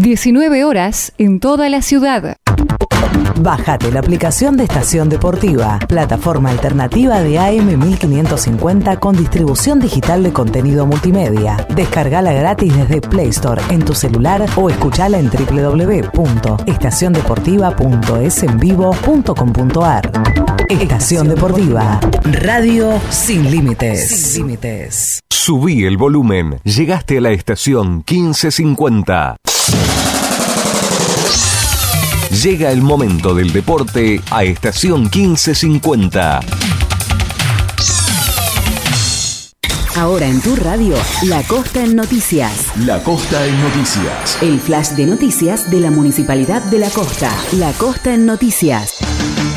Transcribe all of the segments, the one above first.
19 horas en toda la ciudad. Bájate la aplicación de Estación Deportiva, plataforma alternativa de AM1550 con distribución digital de contenido multimedia. Descargala gratis desde Play Store en tu celular o escuchala en www.estaciondeportiva.esenvivo.com.ar. Estación Deportiva, radio sin límites. Sin límites. Subí el volumen. Llegaste a la estación 1550. Llega el momento del deporte a estación 1550. Ahora en tu radio, La Costa en Noticias. La Costa en Noticias. El flash de noticias de la Municipalidad de La Costa. La Costa en Noticias.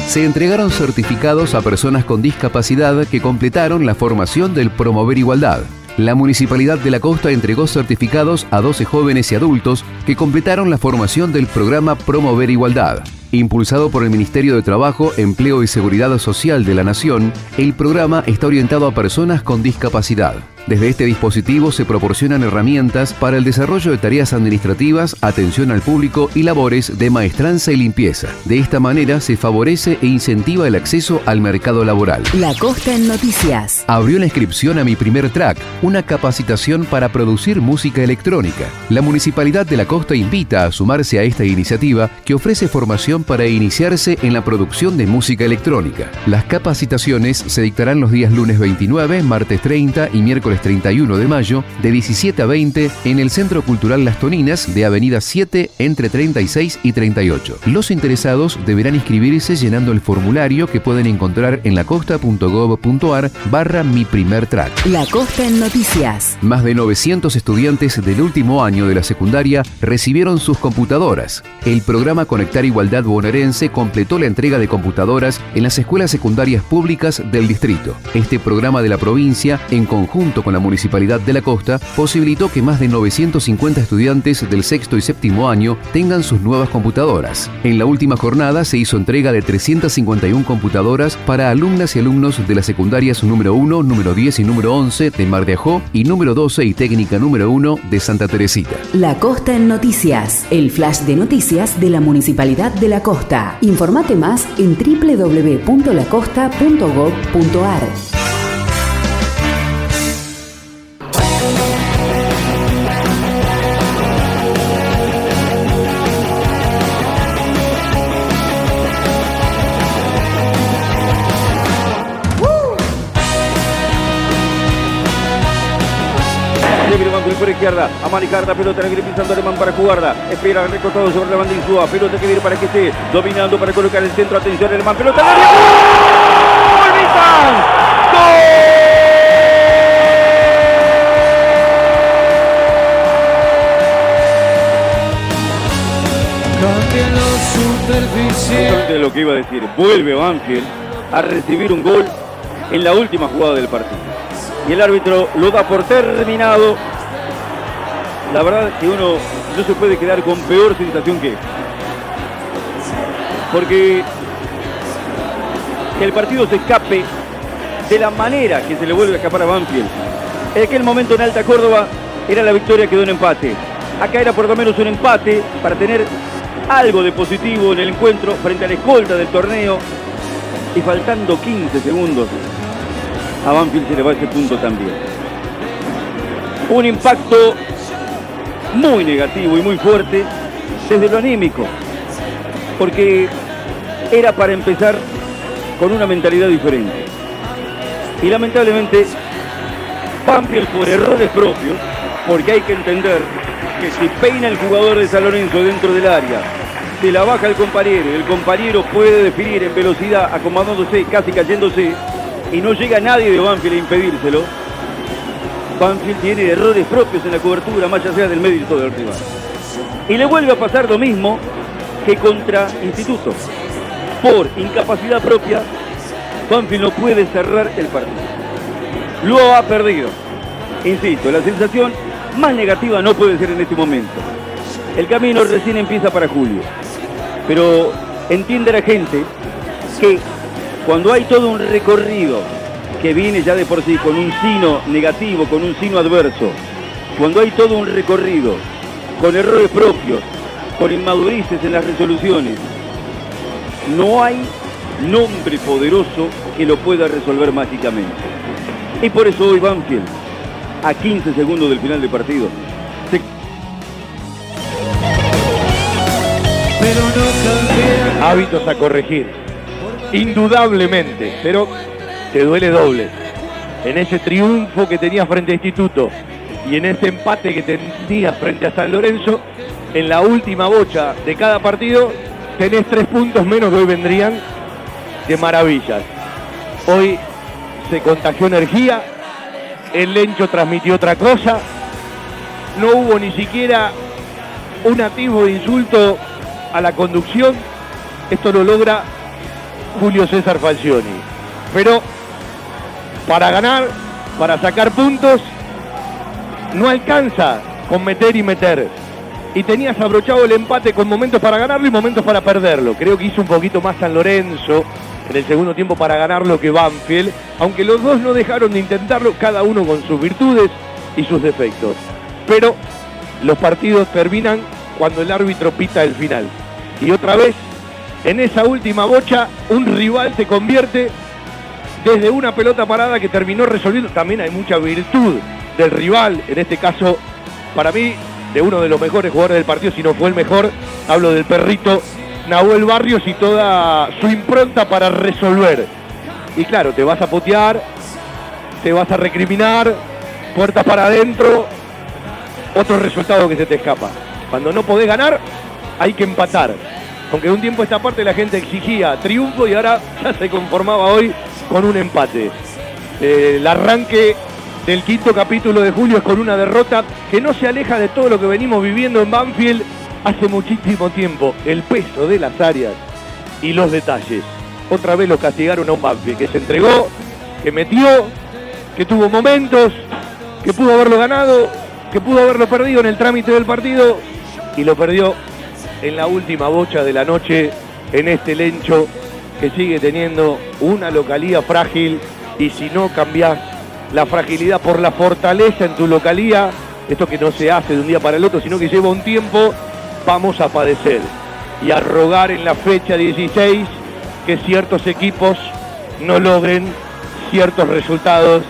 Se entregaron certificados a personas con discapacidad que completaron la formación del Promover Igualdad. La Municipalidad de la Costa entregó certificados a 12 jóvenes y adultos que completaron la formación del programa Promover Igualdad. Impulsado por el Ministerio de Trabajo, Empleo y Seguridad Social de la Nación, el programa está orientado a personas con discapacidad. Desde este dispositivo se proporcionan herramientas para el desarrollo de tareas administrativas, atención al público y labores de maestranza y limpieza. De esta manera se favorece e incentiva el acceso al mercado laboral. La Costa en Noticias. Abrió la inscripción a Mi Primer Track, una capacitación para producir música electrónica. La Municipalidad de la Costa invita a sumarse a esta iniciativa que ofrece formación para iniciarse en la producción de música electrónica. Las capacitaciones se dictarán los días lunes 29, martes 30 y miércoles 31 de mayo de 17 a 20 en el Centro Cultural Las Toninas de Avenida 7 entre 36 y 38. Los interesados deberán inscribirse llenando el formulario que pueden encontrar en lacosta.gov.ar barra mi primer track. La Costa en Noticias. Más de 900 estudiantes del último año de la secundaria recibieron sus computadoras. El programa Conectar Igualdad bonaerense completó la entrega de computadoras en las escuelas secundarias públicas del distrito. Este programa de la provincia, en conjunto con la Municipalidad de la Costa, posibilitó que más de 950 estudiantes del sexto y séptimo año tengan sus nuevas computadoras. En la última jornada se hizo entrega de 351 computadoras para alumnas y alumnos de las secundarias número 1, número 10 y número 11 de Mar de Ajó y número 12 y técnica número 1 de Santa Teresita. La Costa en Noticias. El flash de noticias de la Municipalidad de la Costa. Informate más en www.lacosta.gov.ar. izquierda. A Manicarda, pelota la viene pisando Alemán para jugarla. Espera recortado sobre la banda Insúa. Pelota que viene para que esté dominando para colocar el centro. Atención, Alemán. Pelota al área. ¡Gol! ¡Vitan! Justamente lo que iba a decir. Vuelve Banfield a recibir un gol en la última jugada del partido. Y el árbitro lo da por terminado. La verdad que uno no se puede quedar con peor sensación que. Porque que el partido se escape de la manera que se le vuelve a escapar a Banfield. En aquel momento en Alta Córdoba era la victoria, quedó en empate. Acá era por lo menos un empate para tener algo de positivo en el encuentro frente a la escolta del torneo. Y faltando 15 segundos, a Banfield se le va ese punto también. Un impacto muy negativo y muy fuerte desde lo anímico. Porque era para empezar con una mentalidad diferente. Y lamentablemente, Banfield por errores propios, porque hay que entender que si peina el jugador de San Lorenzo dentro del área, se la baja el compañero, el compañero puede definir en velocidad, acomodándose, casi cayéndose, y no llega nadie de Banfield a impedírselo. Banfield tiene errores propios en la cobertura, más allá del mérito del rival. Y le vuelve a pasar lo mismo que contra Instituto. Por incapacidad propia, Banfield no puede cerrar el partido. Lo ha perdido. Insisto, la sensación más negativa no puede ser en este momento. El camino recién empieza para Julio. Pero entiende la gente que cuando hay todo un recorrido que viene ya de por sí con un sino negativo, con un sino adverso, cuando hay todo un recorrido con errores propios, con inmadurices en las resoluciones. No hay nombre poderoso que lo pueda resolver mágicamente. Y por eso hoy Banfield, a 15 segundos del final del partido, se hábitos a corregir. Indudablemente, pero te duele doble. En ese triunfo que tenías frente a Instituto y en ese empate que tenías frente a San Lorenzo, en la última bocha de cada partido tenés tres puntos menos que hoy vendrían de maravillas. Hoy se contagió energía, el Lencho transmitió otra cosa, no hubo ni siquiera un atisbo de insulto a la conducción, esto lo logra Julio César Falcioni. Pero para ganar, para sacar puntos, no alcanza con meter y meter. Y tenías abrochado el empate con momentos para ganarlo y momentos para perderlo. Creo que hizo un poquito más San Lorenzo en el segundo tiempo para ganarlo que Banfield, aunque los dos no dejaron de intentarlo, cada uno con sus virtudes y sus defectos. Pero los partidos terminan cuando el árbitro pita el final. Y otra vez, en esa última bocha, un rival se convierte desde una pelota parada que terminó resolviendo. También hay mucha virtud del rival, en este caso, para mí, de uno de los mejores jugadores del partido, si no fue el mejor, hablo del perrito Nahuel Barrios y toda su impronta para resolver. Y claro, te vas a potear, te vas a recriminar, puertas para adentro, otro resultado que se te escapa. Cuando no podés ganar, hay que empatar. Aunque un tiempo esta parte la gente exigía triunfo y ahora ya se conformaba hoy con un empate. Eh, el arranque del quinto capítulo de julio es con una derrota que no se aleja de todo lo que venimos viviendo en Banfield hace muchísimo tiempo. El peso de las áreas y los detalles. Otra vez lo castigaron a un Banfield que se entregó, que metió, que tuvo momentos, que pudo haberlo ganado, que pudo haberlo perdido en el trámite del partido y lo perdió en la última bocha de la noche en este lencho que sigue teniendo una localía frágil y si no cambias la fragilidad por la fortaleza en tu localía, esto que no se hace de un día para el otro, sino que lleva un tiempo, vamos a padecer y a rogar en la fecha 16 que ciertos equipos no logren ciertos resultados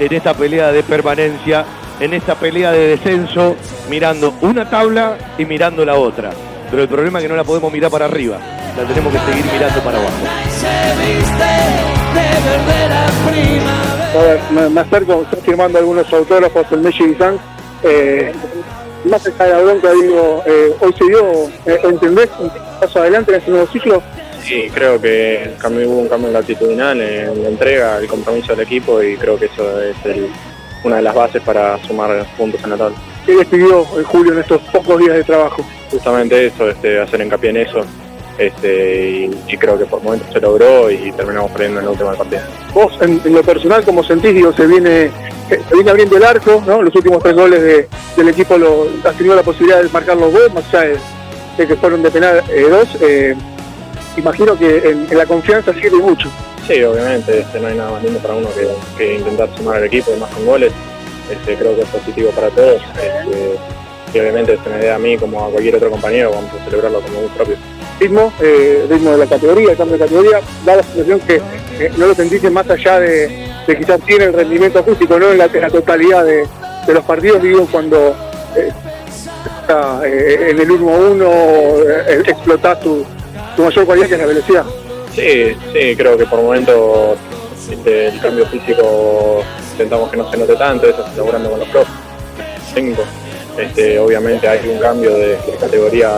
en esta pelea de permanencia, en esta pelea de descenso, mirando una tabla y mirando la otra. Pero el problema es que no la podemos mirar para arriba, la tenemos que seguir mirando para abajo. A ver, me, me acerco, estoy firmando algunos autógrafos en Messi Sanz. Eh, más allá de la bronca, digo, eh, hoy se dio, eh, ¿entendés? Un paso adelante en este nuevo ciclo. Sí, creo que cambio, hubo un cambio en la actitudinal, en la entrega, el compromiso del equipo y creo que eso es el- una de las bases para sumar puntos en la tabla. ¿Qué les pidió eh, Julio en estos pocos días de trabajo? Justamente eso, este, hacer hincapié en eso este, y, y creo que por momentos se logró y terminamos perdiendo en la última partida. Vos, en, en lo personal, como sentís, digo, se viene, se viene abriendo el arco, ¿no? Los últimos tres goles de- del equipo lo, has tenido la posibilidad de marcarlos vos, más allá de, de que fueron de penal eh, dos. eh, imagino que en, en la confianza sirve mucho. Sí, obviamente, este, no hay nada más lindo para uno que, que intentar sumar al equipo y más con goles. Este, creo que es positivo para todos. Este, y obviamente se me dé a mí como a cualquier otro compañero, vamos a celebrarlo como un propio. ritmo, eh, ritmo de la categoría, el cambio de categoría, da la sensación que eh, no lo sentiste más allá de, de quizás tiene el rendimiento acústico, ¿no? En la, en la totalidad de, de los partidos, digo, cuando eh, está, eh, en el 1-1 eh, explotás tu, tu mayor cualidad que es la velocidad. Sí, sí, creo que por momento este, el cambio físico intentamos que no se note tanto, eso se logrando con los profes técnicos. Este, obviamente hay un cambio de, de categoría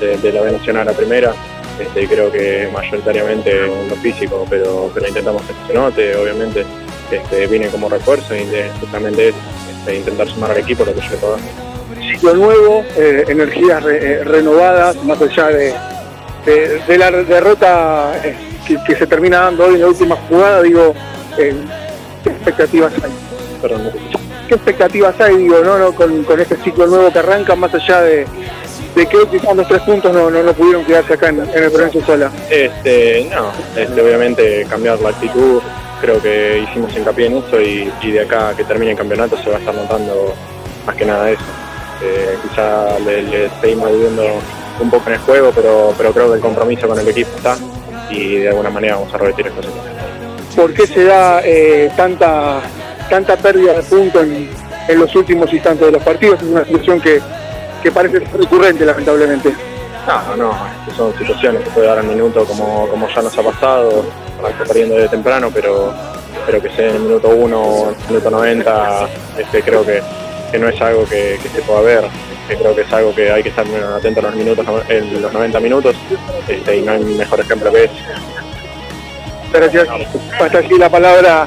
de, de la B Nacional a la primera, este, creo que mayoritariamente en lo físico, pero, pero intentamos que se note, obviamente este, viene como refuerzo y de- justamente es este, intentar sumar al equipo lo que yo puedo. Ciclo nuevo, eh, energías re- eh, renovadas, más allá de, de- de la derrota eh, que, que se termina dando hoy en la última jugada, digo, ¿qué expectativas hay? Perdón, no. ¿Qué expectativas hay, digo, no, no, con, con este ciclo nuevo que arranca, más allá de, de que quizás los tres puntos no, no, no pudieron quedarse acá en, en el Provincia Sola? Este, no, este, obviamente cambiar la actitud, creo que hicimos hincapié en eso y, y de acá que termine el campeonato se va a estar notando más que nada eso. Este, quizá le, le seguimos viviendo un poco en el juego, pero, pero creo que el compromiso con el equipo está y de alguna manera vamos a revertir esto. ¿Por qué se da eh, tanta, tanta pérdida de puntos en, en los últimos instantes de los partidos? Es una situación que, que parece recurrente, lamentablemente. No, no, son situaciones que puede dar al minuto como, como ya nos ha pasado, perdiendo de temprano, pero, pero que sea en el minuto 1, en el minuto 90, este, creo que, que no es algo que, que se pueda ver, que creo que es algo que hay que estar atento a los minutos, en los 90 minutos, este, y no hay mejor ejemplo que ese. Gracias. Hasta aquí la palabra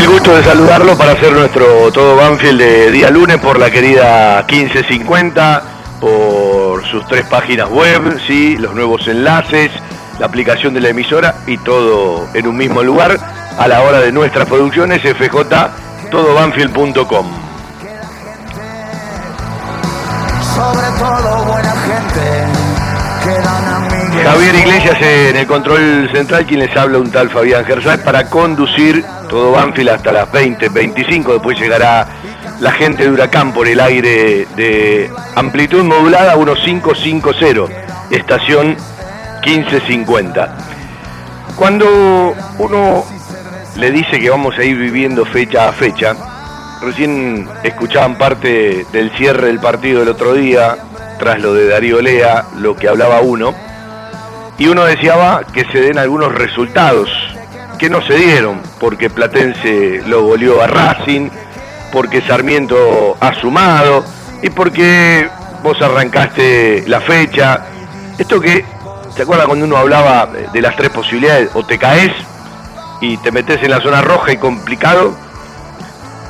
El gusto de saludarlo para hacer nuestro todo Banfield de día lunes por la querida 1550, por sus tres páginas web, ¿sí? los nuevos enlaces, la aplicación de la emisora y todo en un mismo lugar a la hora de nuestras producciones fjtodobanfield.com. Sobre Javier Iglesias en el control central, quien les habla un tal Fabián Gersay para conducir todo Banfield hasta las 20, 25, después llegará la gente de Huracán por el aire de amplitud modulada 1550, estación 1550. Cuando uno le dice que vamos a ir viviendo fecha a fecha, recién escuchaban parte del cierre del partido del otro día, tras lo de Darío Lea, lo que hablaba uno, y uno deseaba que se den algunos resultados que no se dieron, porque Platense lo goleó a Racing, porque Sarmiento ha sumado y porque vos arrancaste la fecha. Esto que, ¿te acuerdas cuando uno hablaba de las tres posibilidades? O te caes y te metes en la zona roja y complicado,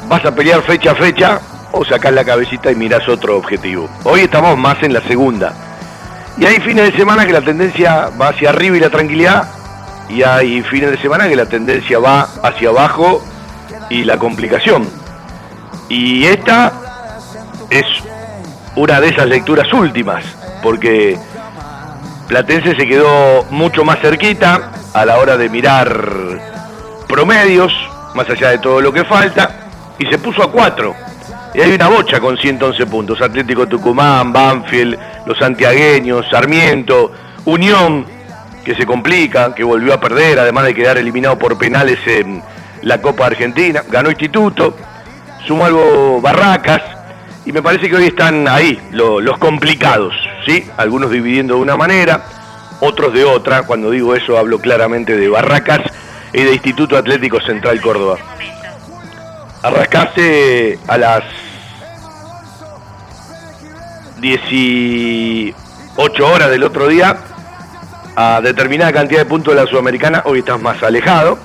vas a pelear fecha a fecha o sacás la cabecita y mirás otro objetivo. Hoy estamos más en la segunda. Y hay fines de semana que la tendencia va hacia arriba y la tranquilidad, y hay fines de semana que la tendencia va hacia abajo y la complicación. Y esta es una de esas lecturas últimas, porque Platense se quedó mucho más cerquita a la hora de mirar promedios, más allá de todo lo que falta, y se puso a cuatro. Y hay una bocha con 111 puntos. Atlético Tucumán, Banfield, los santiagueños, Sarmiento, Unión, que se complica, que volvió a perder, además de quedar eliminado por penales en la Copa Argentina. Ganó Instituto, sumó algo Barracas, y me parece que hoy están ahí los complicados, ¿sí? Algunos dividiendo de una manera, otros de otra. Cuando digo eso hablo claramente de Barracas y de Instituto Atlético Central Córdoba. Arrascaste a las 18 horas del otro día a determinada cantidad de puntos de la Sudamericana, hoy estás más alejado.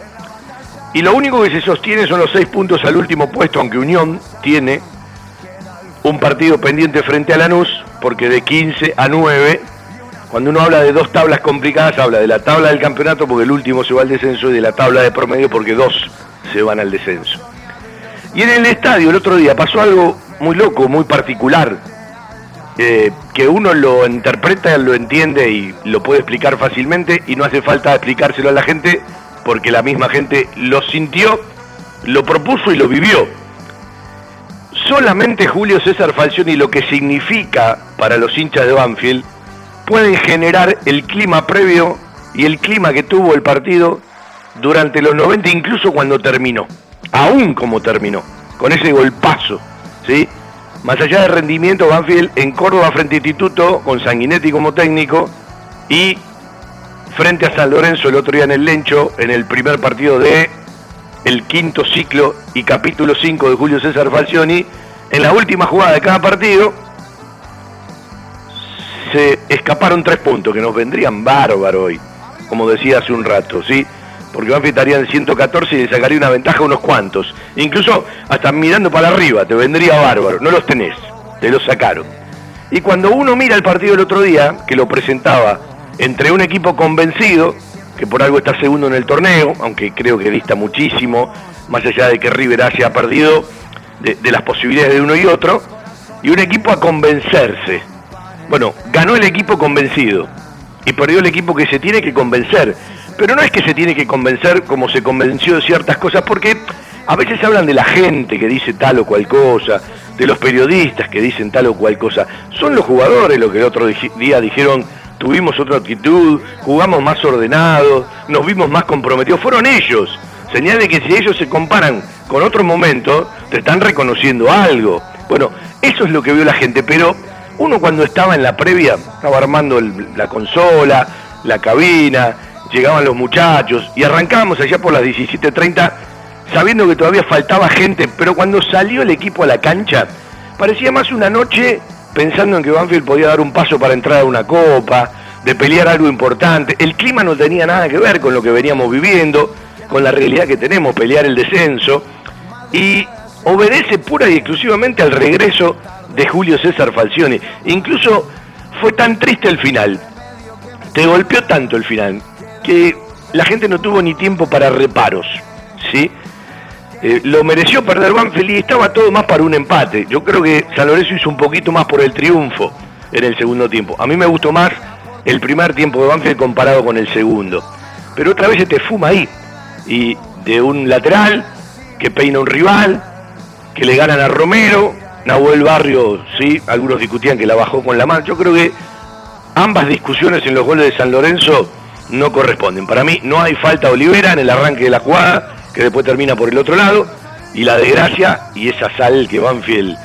Y lo único que se sostiene son los seis puntos al último puesto, aunque Unión tiene un partido pendiente frente a Lanús, porque de 15 a 9, cuando uno habla de dos tablas complicadas, habla de la tabla del campeonato, porque el último se va al descenso, y de la tabla de promedio, porque dos se van al descenso. Y en el estadio el otro día pasó algo muy loco, muy particular, eh, que uno lo interpreta, lo entiende y lo puede explicar fácilmente y no hace falta explicárselo a la gente porque la misma gente lo sintió, lo propuso y lo vivió. Solamente Julio César Falcioni lo que significa para los hinchas de Banfield puede generar el clima previo y el clima que tuvo el partido durante los 90, incluso cuando terminó, aún como terminó, con ese golpazo, ¿sí? Más allá de rendimiento, Banfield en Córdoba frente a Instituto, con Sanguinetti como técnico, y frente a San Lorenzo el otro día en el Lencho, en el primer partido de el quinto ciclo y capítulo 5 de Julio César Falcioni, en la última jugada de cada partido se escaparon tres puntos que nos vendrían bárbaro hoy, como decía hace un rato, ¿sí? Porque Banfield estaría en 114 y le sacaría una ventaja a unos cuantos. Incluso hasta mirando para arriba, te vendría bárbaro. No los tenés, te los sacaron. Y cuando uno mira el partido del otro día, que lo presentaba entre un equipo convencido que por algo está segundo en el torneo, aunque creo que dista muchísimo, más allá de que River haya perdido de, las posibilidades de uno y otro, y un equipo a convencerse. Bueno, ganó el equipo convencido y perdió el equipo que se tiene que convencer. Pero no es que se tiene que convencer como se convenció de ciertas cosas, porque a veces hablan de la gente que dice tal o cual cosa, de los periodistas que dicen tal o cual cosa. Son los jugadores los que el otro día dijeron tuvimos otra actitud, jugamos más ordenados, nos vimos más comprometidos. Fueron ellos. Señal de que si ellos se comparan con otros momentos, te están reconociendo algo. Bueno, eso es lo que vio la gente, pero uno cuando estaba en la previa, estaba armando la consola, la cabina, llegaban los muchachos y arrancábamos allá por las 17.30 sabiendo que todavía faltaba gente, pero cuando salió el equipo a la cancha, parecía más una noche pensando en que Banfield podía dar un paso para entrar a una copa, de pelear algo importante. El clima no tenía nada que ver con lo que veníamos viviendo, con la realidad que tenemos, pelear el descenso, y obedece pura y exclusivamente al regreso de Julio César Falcioni. Incluso fue tan triste el final, te golpeó tanto el final, que la gente no tuvo ni tiempo para reparos, ¿sí? Eh, lo mereció perder Banfield y estaba todo más para un empate. Yo creo que San Lorenzo hizo un poquito más por el triunfo en el segundo tiempo. A mí me gustó más el primer tiempo de Banfield comparado con el segundo. Pero otra vez se te fuma ahí. Y de un lateral que peina un rival, que le ganan a Romero, Nahuel Barrio, sí, algunos discutían que la bajó con la mano. Yo creo que ambas discusiones en los goles de San Lorenzo no corresponden. Para mí no hay falta Olivera en el arranque de la jugada que después termina por el otro lado, y la desgracia y esa sal que Banfield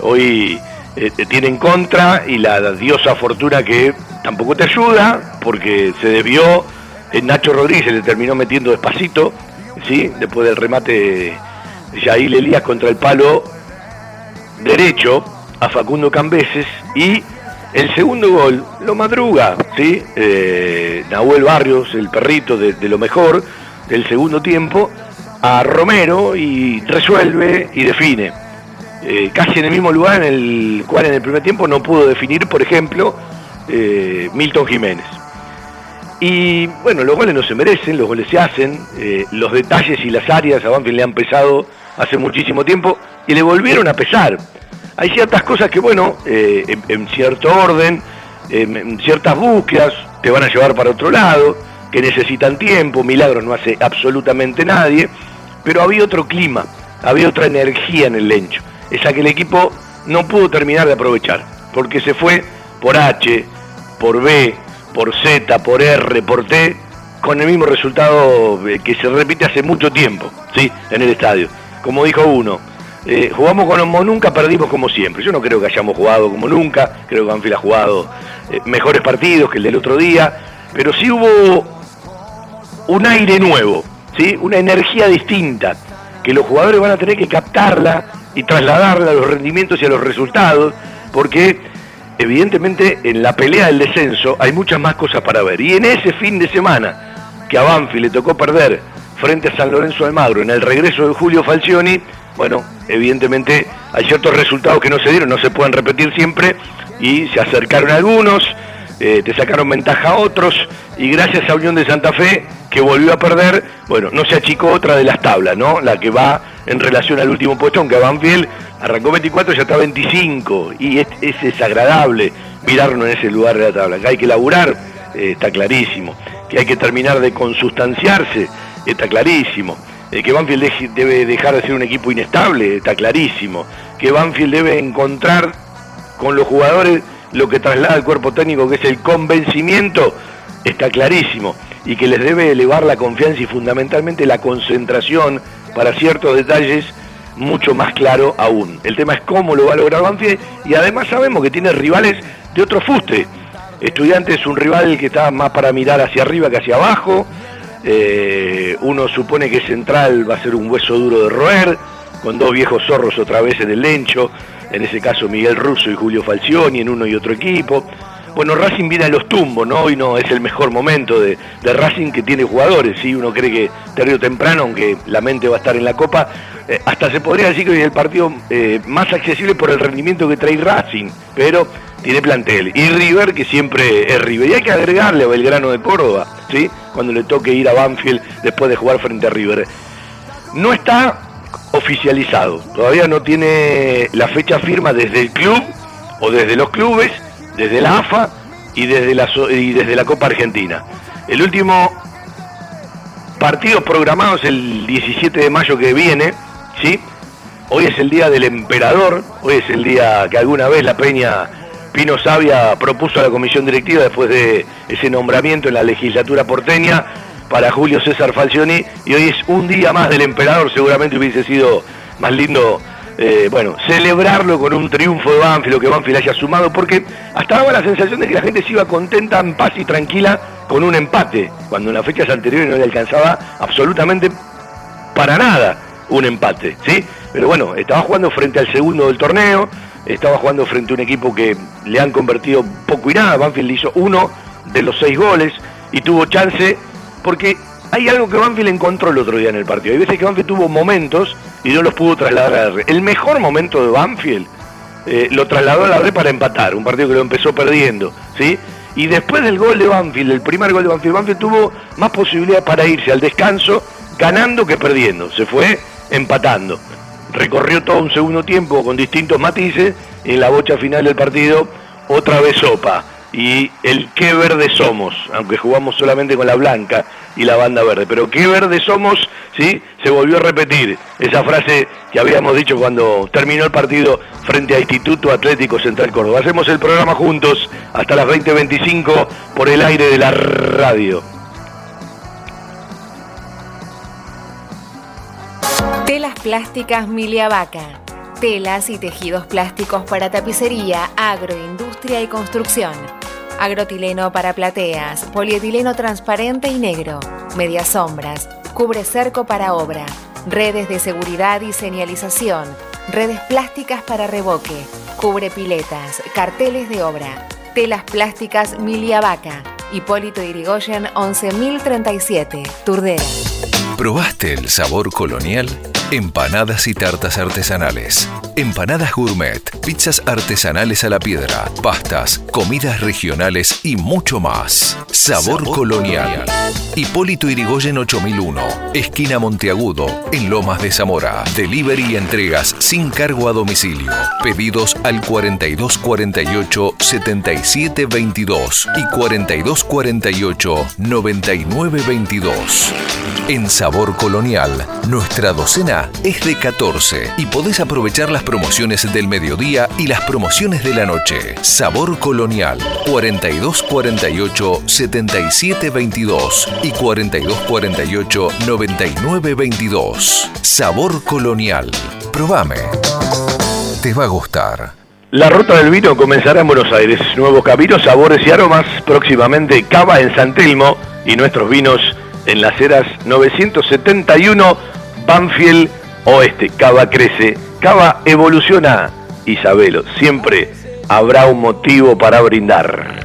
hoy eh, tiene en contra, y la diosa fortuna que tampoco te ayuda, porque se debió, eh, Nacho Rodríguez le terminó metiendo despacito, ¿sí? después del remate Yair Elías contra el palo derecho a Facundo Cambeses, y el segundo gol lo madruga, ¿sí? Eh, Nahuel Barrios, el perrito de, lo mejor del segundo tiempo, a Romero y resuelve y define. Eh, casi en el mismo lugar en el cual en el primer tiempo no pudo definir, por ejemplo, eh, Milton Jiménez. Y bueno, los goles no se merecen, los goles se hacen, los detalles y las áreas a Banfield le han pesado hace muchísimo tiempo y le volvieron a pesar. Hay ciertas cosas que, bueno, en, cierto orden, en ciertas búsquedas, te van a llevar para otro lado, que necesitan tiempo, milagros no hace absolutamente nadie, pero había otro clima, había otra energía en el Lencho, esa que el equipo no pudo terminar de aprovechar, porque se fue por H, por B, por Z, por R, por T, con el mismo resultado eh, que se repite hace mucho tiempo, ¿sí? En el estadio. Como dijo uno, eh, jugamos como nunca, perdimos como siempre. Yo no creo que hayamos jugado como nunca, creo que Banfield ha jugado eh, mejores partidos que el del otro día, pero sí hubo un aire nuevo, ¿sí? Una energía distinta, que los jugadores van a tener que captarla y trasladarla a los rendimientos y a los resultados, porque evidentemente en la pelea del descenso hay muchas más cosas para ver. Y en ese fin de semana que a Banfield le tocó perder frente a San Lorenzo de Magro en el regreso de Julio Falcioni, bueno, evidentemente hay ciertos resultados que no se dieron, no se pueden repetir siempre y se acercaron algunos, eh, te sacaron ventaja a otros y gracias a Unión de Santa Fe que volvió a perder, bueno, no se achicó otra de las tablas, ¿no? La que va en relación al último puesto, aunque Banfield arrancó 24 y ya está 25 y es, desagradable mirarnos en ese lugar de la tabla, que hay que laburar, eh, está clarísimo, que hay que terminar de consustanciarse, está clarísimo. Eh, que Banfield debe dejar de ser un equipo inestable, está clarísimo. Que Banfield debe encontrar con los jugadores lo que traslada el cuerpo técnico, que es el convencimiento, está clarísimo. Y que les debe elevar la confianza y fundamentalmente la concentración para ciertos detalles mucho más claro aún. El tema es cómo lo va a lograr Banfield y además sabemos que tiene rivales de otro fuste. Estudiantes es un rival que está más para mirar hacia arriba que hacia abajo. Eh, uno supone que Central va a ser un hueso duro de roer, con dos viejos zorros otra vez en el lencho, en ese caso Miguel Russo y Julio Falcioni en uno y otro equipo. Bueno, Racing viene a los tumbos, ¿no? Hoy no es el mejor momento de, Racing que tiene jugadores, ¿sí? Uno cree que tarde o temprano, aunque la mente va a estar en la Copa, eh, hasta se podría decir que hoy es el partido eh, más accesible por el rendimiento que trae Racing, pero tiene plantel. Y River, que siempre es River. Y hay que agregarle a Belgrano de Córdoba, ¿sí? Cuando le toque ir a Banfield después de jugar frente a River. No está oficializado, todavía no tiene la fecha firma desde el club o desde los clubes, desde la AFA y desde la, y desde la Copa Argentina. El último partido programado es el 17 de mayo que viene, ¿sí? Hoy es el día del emperador, hoy es el día que alguna vez la Peña Pino Sabia propuso a la comisión directiva después de ese nombramiento en la legislatura porteña para Julio César Falcioni y hoy es un día más del emperador, seguramente hubiese sido más lindo, eh, bueno, celebrarlo con un triunfo de Banfield, que Banfield haya sumado, porque hasta daba la sensación de que la gente se iba contenta, en paz y tranquila con un empate, cuando en las fechas anteriores no le alcanzaba absolutamente para nada un empate, ¿sí? Pero bueno, estaba jugando frente al segundo del torneo, estaba jugando frente a un equipo que le han convertido poco y nada. Banfield hizo uno de los seis goles y tuvo chance porque hay algo que Banfield encontró el otro día en el partido. Hay veces que Banfield tuvo momentos y no los pudo trasladar a la red. El mejor momento de Banfield eh, lo trasladó a la red para empatar, un partido que lo empezó perdiendo, ¿sí? Y después del gol de Banfield, el primer gol de Banfield, Banfield tuvo más posibilidad para irse al descanso ganando que perdiendo. Se fue empatando recorrió todo un segundo tiempo con distintos matices, en la bocha final del partido otra vez sopa. Y el qué verde somos, aunque jugamos solamente con la blanca y la banda verde, pero qué verde somos, ¿sí? Se volvió a repetir esa frase que habíamos dicho cuando terminó el partido frente a Instituto Atlético Central Córdoba. Hacemos el programa juntos hasta las 20.25 por el aire de la radio. Telas plásticas Milia Vaca. Telas y tejidos plásticos para tapicería, agroindustria y construcción. Agrotileno para plateas, polietileno transparente y negro, medias sombras, cubre cerco para obra, redes de seguridad y señalización, redes plásticas para revoque, cubre piletas, carteles de obra. Telas plásticas Milia Vaca. Hipólito Irigoyen 11037, Turdera. ¿Probaste el sabor colonial? Empanadas y tartas artesanales. Empanadas gourmet, pizzas artesanales a la piedra, pastas, comidas regionales y mucho más. Sabor, colonial. Hipólito Irigoyen 8001, esquina Monteagudo, en Lomas de Zamora. Delivery y entregas sin cargo a domicilio. Pedidos al 4248 7722 y 4248 9922. En Sabor Colonial, nuestra docena es de 14 y podés aprovechar las promociones del mediodía y las promociones de la noche. Sabor Colonial 4248 7722 y 4248 9922. Sabor Colonial. Probame. Te va a gustar. La ruta del vino comenzará en Buenos Aires. Nuevos caminos, sabores y aromas. Próximamente Cava en San Telmo y nuestros vinos en las eras 971 Banfield Oeste. Cava crece, Cava evoluciona. Isabelo, siempre habrá un motivo para brindar.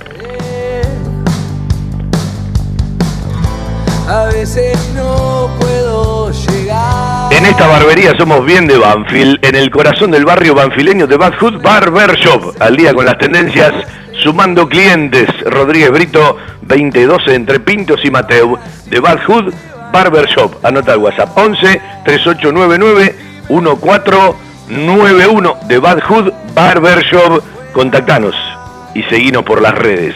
A veces no puedo llegar. En esta barbería somos bien de Banfield, en el corazón del barrio banfileño de Bad Hood Barber Shop. Al día con las tendencias, sumando clientes. Rodríguez Brito, 2012 entre Pintos y Mateo, de Bad Hood Barber Shop. Anota el WhatsApp 11 3899 1491 de Bad Hood Barber Shop. Contactanos y seguinos por las redes.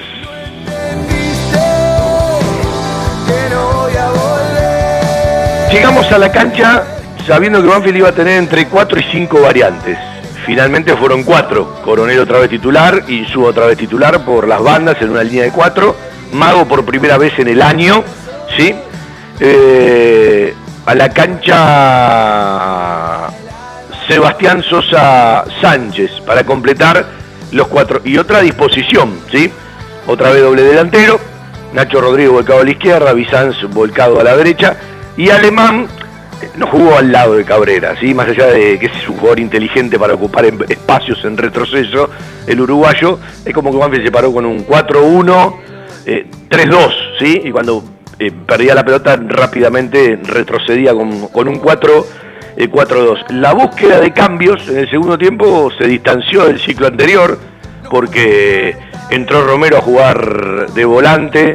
Llegamos a la cancha sabiendo que Banfield iba a tener entre 4 y 5 variantes. Finalmente fueron 4. Coronel otra vez titular, Insú otra vez titular por las bandas en una línea de 4. Mago por primera vez en el año, ¿sí? Eh, a la cancha Sebastián Sosa Sánchez para completar los cuatro. Y otra disposición, ¿sí? Otra vez doble delantero. Nacho Rodríguez volcado a la izquierda, Bizanz volcado a la derecha. Y Alemán eh, no jugó al lado de Cabrera, ¿sí? más allá de que es un jugador inteligente para ocupar espacios en retroceso, el uruguayo, es como que Banfield se paró con un 4-1, eh, 3-2, ¿sí? y cuando eh, perdía la pelota rápidamente retrocedía con, con un 4 eh, 4-2. La búsqueda de cambios en el segundo tiempo se distanció del ciclo anterior porque entró Romero a jugar de volante,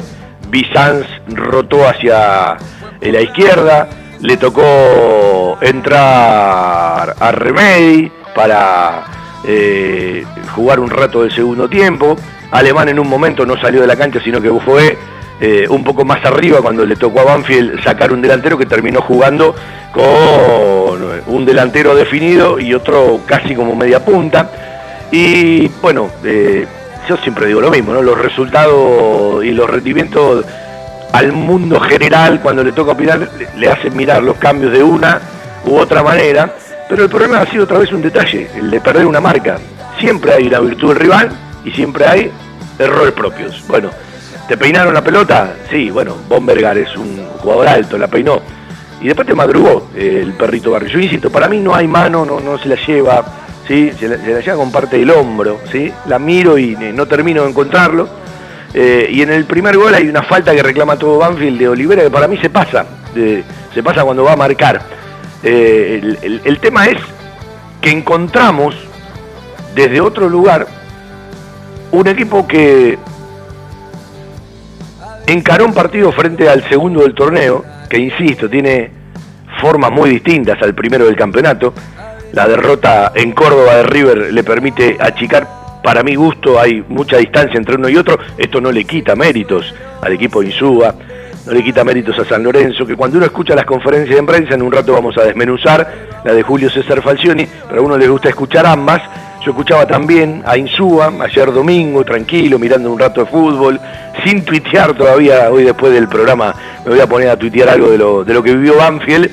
Bizanz rotó hacia eh, la izquierda, le tocó entrar a Remedy para eh, jugar un rato del segundo tiempo. Alemán en un momento no salió de la cancha, sino que fue eh, un poco más arriba cuando le tocó a Banfield sacar un delantero que terminó jugando con un delantero definido y otro casi como media punta. Y bueno, eh, yo siempre digo lo mismo, ¿no? Los resultados y los rendimientos al mundo general, cuando le toca opinar, le, hacen mirar los cambios de una u otra manera. Pero el problema ha sido otra vez un detalle, el de perder una marca. Siempre hay la virtud del rival y siempre hay errores propios. Bueno, ¿te peinaron la pelota? Sí, bueno, Bombergar es un jugador alto, la peinó. Y después te madrugó eh, el perrito Barrio. Yo insisto, para mí no hay mano, no, se la lleva, ¿sí? se, la, lleva con parte del hombro. ¿sí? La miro y eh, no termino de encontrarlo. Eh, y en el primer gol hay una falta que reclama todo Banfield de Olivera, que para mí se pasa. se pasa cuando va a marcar. El tema es que encontramos desde otro lugar un equipo que encaró un partido frente al segundo del torneo, que insisto, tiene formas muy distintas al primero del campeonato. La derrota en Córdoba de River le permite achicar, para mi gusto, hay mucha distancia entre uno y otro. Esto no le quita méritos al equipo de Insúa, no le quita méritos a San Lorenzo, que cuando uno escucha las conferencias de prensa, en un rato vamos a desmenuzar la de Julio César Falcioni, pero a uno le gusta escuchar ambas. Yo escuchaba también a Insúa ayer domingo, tranquilo, mirando un rato de fútbol, sin tuitear todavía, hoy después del programa me voy a poner a tuitear algo de lo, de lo que vivió Banfield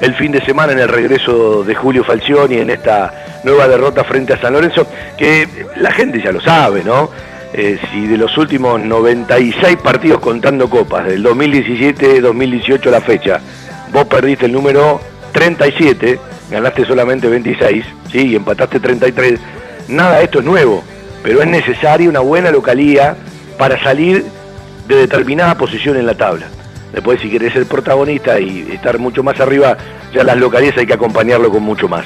el fin de semana en el regreso de Julio Falcioni en esta nueva derrota frente a San Lorenzo, que la gente ya lo sabe, ¿no? Eh, si de los últimos 96 partidos contando copas, del 2017-2018 la fecha, vos perdiste el número 37, ganaste solamente 26, ¿sí? y empataste 33, nada esto es nuevo, pero es necesaria una buena localía para salir de determinada posición en la tabla. Después si querés ser protagonista y estar mucho más arriba, ya las localías hay que acompañarlo con mucho más.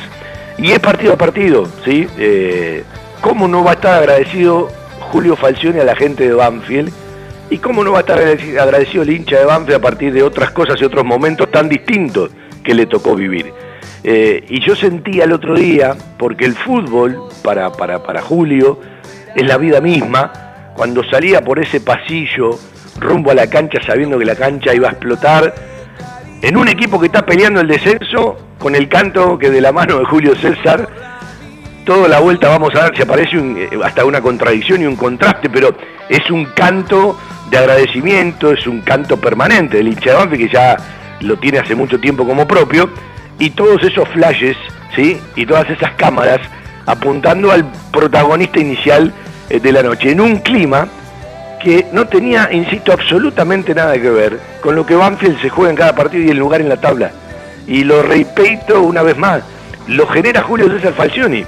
Y es partido a partido, ¿sí? Eh, ¿Cómo no va a estar agradecido Julio Falcioni a la gente de Banfield? ¿Y cómo no va a estar agradecido el hincha de Banfield a partir de otras cosas y otros momentos tan distintos que le tocó vivir? Eh, y yo sentía el otro día, porque el fútbol, para, para, para Julio, es la vida misma, cuando salía por ese pasillo rumbo a la cancha sabiendo que la cancha iba a explotar, en un equipo que está peleando el descenso, con el canto que de la mano de Julio César, toda la vuelta vamos a ver si aparece eh, hasta una contradicción y un contraste, pero es un canto de agradecimiento, es un canto permanente del hincha de que ya lo tiene hace mucho tiempo como propio, y todos esos flashes, ¿sí? Y todas esas cámaras apuntando al protagonista inicial eh, de la noche, en un clima que no tenía, insisto, absolutamente nada que ver con lo que Banfield se juega en cada partido y el lugar en la tabla. Y lo repito una vez más, lo genera Julio César Falcioni.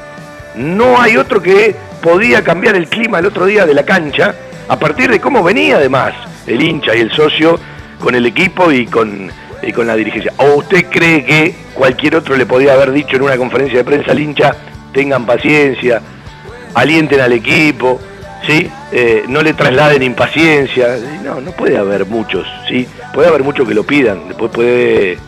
No hay otro que podía cambiar el clima el otro día de la cancha a partir de cómo venía además el hincha y el socio con el equipo y con, y con la dirigencia. ¿O usted cree que cualquier otro le podía haber dicho en una conferencia de prensa al hincha, tengan paciencia, alienten al equipo, ¿sí? Eh, no le trasladen impaciencia. No, no puede haber muchos, ¿sí? Puede haber muchos que lo pidan, después puede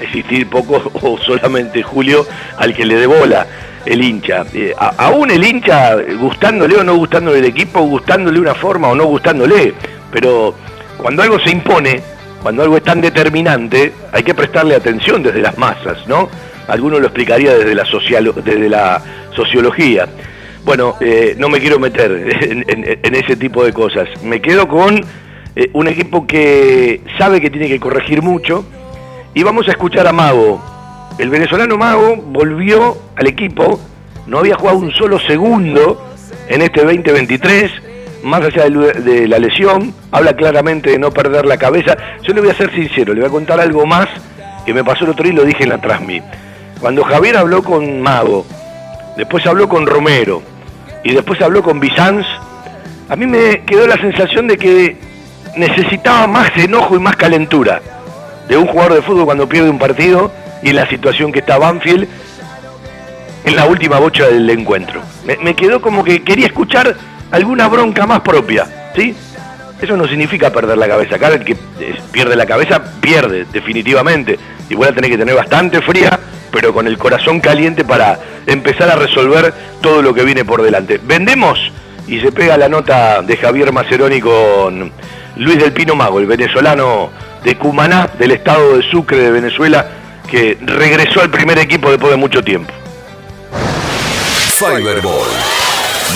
existir poco o solamente Julio al que le dé bola el hincha. Eh, aún el hincha, gustándole o no gustándole el equipo, gustándole una forma o no gustándole, pero cuando algo se impone, cuando algo es tan determinante, hay que prestarle atención desde las masas, ¿no? Alguno lo explicaría desde la, desde la sociología. Bueno, eh, no me quiero meter en, ese tipo de cosas. Me quedo con eh, un equipo que sabe que tiene que corregir mucho. Y vamos a escuchar a Mago. El venezolano Mago volvió al equipo, no había jugado un solo segundo en este 2023, más allá de la lesión, habla claramente de no perder la cabeza. Yo le voy a ser sincero, le voy a contar algo más que me pasó el otro día y lo dije en la Transmi. Cuando Javier habló con Mago, después habló con Romero, y después habló con Bizanz, a mí me quedó la sensación de que necesitaba más enojo y más calentura de un jugador de fútbol cuando pierde un partido y en la situación que está Banfield en la última bocha del encuentro. Me, quedó como que quería escuchar alguna bronca más propia, ¿sí? Eso no significa perder la cabeza. Cada el que eh, pierde la cabeza, pierde, definitivamente. Igual a tener que tener bastante fría pero con el corazón caliente para empezar a resolver todo lo que viene por delante. Vendemos y se pega la nota de Javier Maceroni con Luis del Pino Mago, el venezolano de Cumaná, del estado de Sucre de Venezuela, que regresó al primer equipo después de mucho tiempo. Fiberball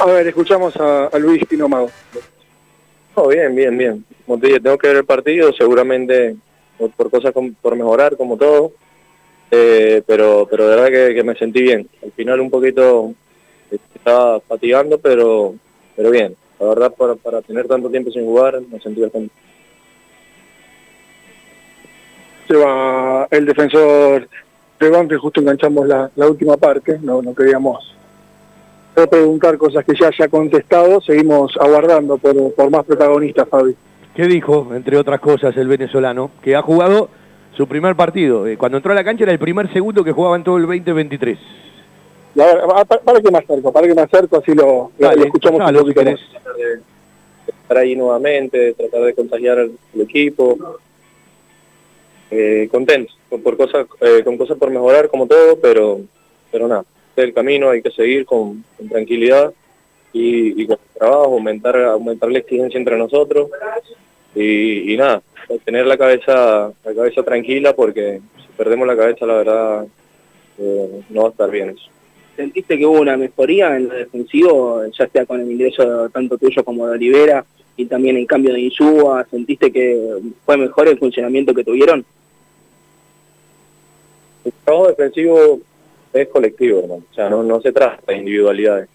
A ver, escuchamos a, Luis Pino Mago. Oh, bien, bien, bien. Como te dije, tengo que ver el partido, seguramente por, cosas por mejorar, como todo. Eh, pero, pero de verdad que, me sentí bien. Al final un poquito estaba fatigando, pero, pero bien. La verdad, para, para tener tanto tiempo sin jugar, me sentí bastante. Se va el defensor de que justo enganchamos la, la última parte, no, no queríamos preguntar cosas que ya haya contestado, seguimos aguardando por, por más protagonistas, Fabi. ¿Qué dijo, entre otras cosas, el venezolano? Que ha jugado su primer partido. Eh, cuando entró a la cancha era el primer segundo que jugaba en todo el 2023. Para, que me acerco, para que me acerco, así lo, escuchamos un poquito más. Estar ahí nuevamente, tratar de contagiar al, equipo. Eh, contento, con, por cosas, eh, con cosas por mejorar como todo, pero, pero nada, este el camino hay que seguir con, tranquilidad y, con trabajo, aumentar, aumentar la exigencia entre nosotros y, nada, tener la cabeza, la cabeza tranquila porque si perdemos la cabeza la verdad eh, no va a estar bien eso. ¿Sentiste que hubo una mejoría en lo defensivo, ya sea con el ingreso tanto tuyo como de Olivera y también en cambio de Insúa? ¿Sentiste que fue mejor el funcionamiento que tuvieron? El trabajo defensivo es colectivo, hermano. O sea, no, no se trata de individualidades.